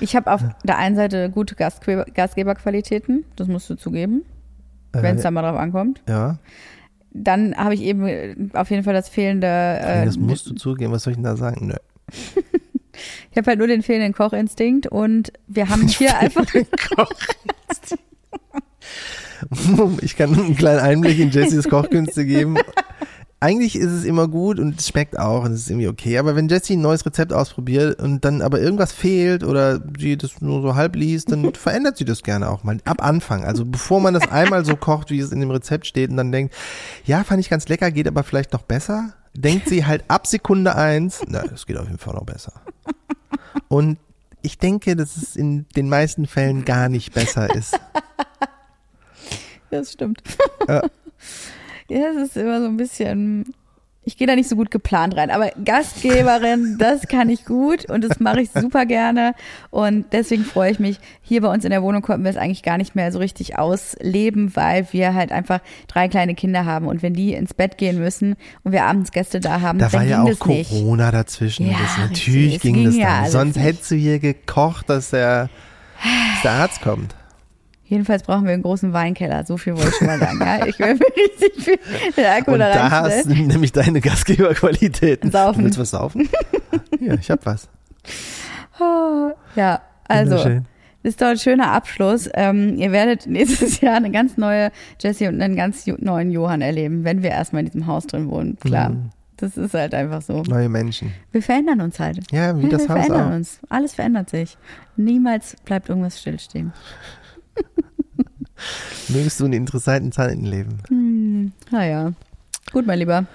ich habe auf der einen Seite gute Gastgeber Gastgeberqualitäten, das musst du zugeben, wenn es Äh, da mal drauf ankommt. ja, Dann habe ich eben äh, auf jeden Fall das fehlende, äh, das musst du zugeben, was soll ich denn da sagen? Nö. ich habe halt nur den fehlenden Kochinstinkt und wir haben hier einfach, Ich kann einen kleinen Einblick in Jessys Kochkünste geben. Eigentlich ist es immer gut und es schmeckt auch und es ist irgendwie okay. Aber wenn Jessie ein neues Rezept ausprobiert und dann aber irgendwas fehlt oder sie das nur so halb liest, dann verändert sie das gerne auch mal ab Anfang. Also bevor man das einmal so kocht, wie es in dem Rezept steht und dann denkt, ja, fand ich ganz lecker, geht aber vielleicht noch besser, denkt sie halt ab Sekunde eins, na, das geht auf jeden Fall noch besser. Und ich denke, dass es in den meisten Fällen gar nicht besser ist. das stimmt. Ja. Ja, es ist immer so ein bisschen, ich gehe da nicht so gut geplant rein, aber Gastgeberin, das kann ich gut und das mache ich super gerne und deswegen freue ich mich. Hier bei uns in der Wohnung konnten wir es eigentlich gar nicht mehr so richtig ausleben, weil wir halt einfach drei kleine Kinder haben und wenn die ins Bett gehen müssen und wir abends Gäste da haben, Da dann war ja ging auch das nicht. Corona dazwischen. Ja, das, natürlich ging, ging das ja dann. Sonst hättest du hier gekocht, dass der, dass der Arzt kommt. Jedenfalls brauchen wir einen großen Weinkeller, so viel wollte ich schon mal sagen. Ja, ich will mir richtig viel Alkohol Und da da hast du nämlich deine Gastgeberqualitäten. Saufen. Du willst was saufen? ja, ich hab was. Ja, also. Das ist doch ein schöner Abschluss. Ähm, ihr werdet nächstes Jahr eine ganz neue Jessie und einen ganz neuen Johann erleben, wenn wir erstmal in diesem Haus drin wohnen. Klar, Mhm. das ist halt einfach so. Neue Menschen. Wir verändern uns halt. Ja, wie Ja, das wir Haus verändern auch. uns. Alles verändert sich. Niemals bleibt irgendwas stillstehen. Mögest du in interessanten Zeiten leben. Hm, naja. Gut, mein Lieber.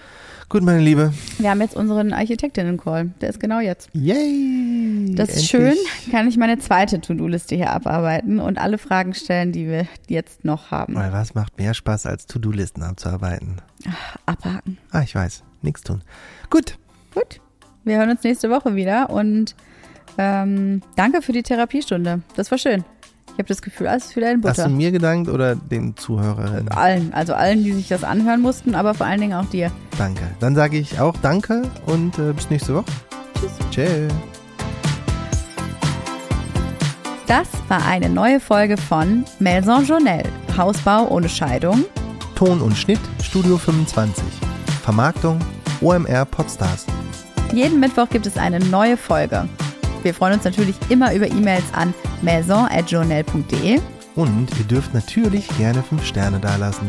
Gut, meine Liebe. Wir haben jetzt unseren Architektinnen-Call. Der ist genau jetzt. Yay! Das ist Endlich. schön. Kann ich meine zweite To-Do-Liste hier abarbeiten und alle Fragen stellen, die wir jetzt noch haben. Weil was macht mehr Spaß, als To-Do-Listen abzuarbeiten? Abhaken. Ah, ich weiß. Nichts tun. Gut. Gut. Wir hören uns nächste Woche wieder und ähm, danke für die Therapiestunde. Das war schön. Ich habe das Gefühl, alles ist wieder in Hast du Butter. mir gedankt oder den Zuhörerinnen? Allen, also allen, die sich das anhören mussten, aber vor allen Dingen auch dir. Danke. Dann sage ich auch Danke und äh, bis nächste Woche. Tschüss. Tschüss. Das war eine neue Folge von Maison Journelle. Hausbau ohne Scheidung. Ton und Schnitt Studio 25. Vermarktung OMR Podstars. Jeden Mittwoch gibt es eine neue Folge. Wir freuen uns natürlich immer über E-Mails an maison.journelle.de. Und ihr dürft natürlich gerne 5 Sterne dalassen.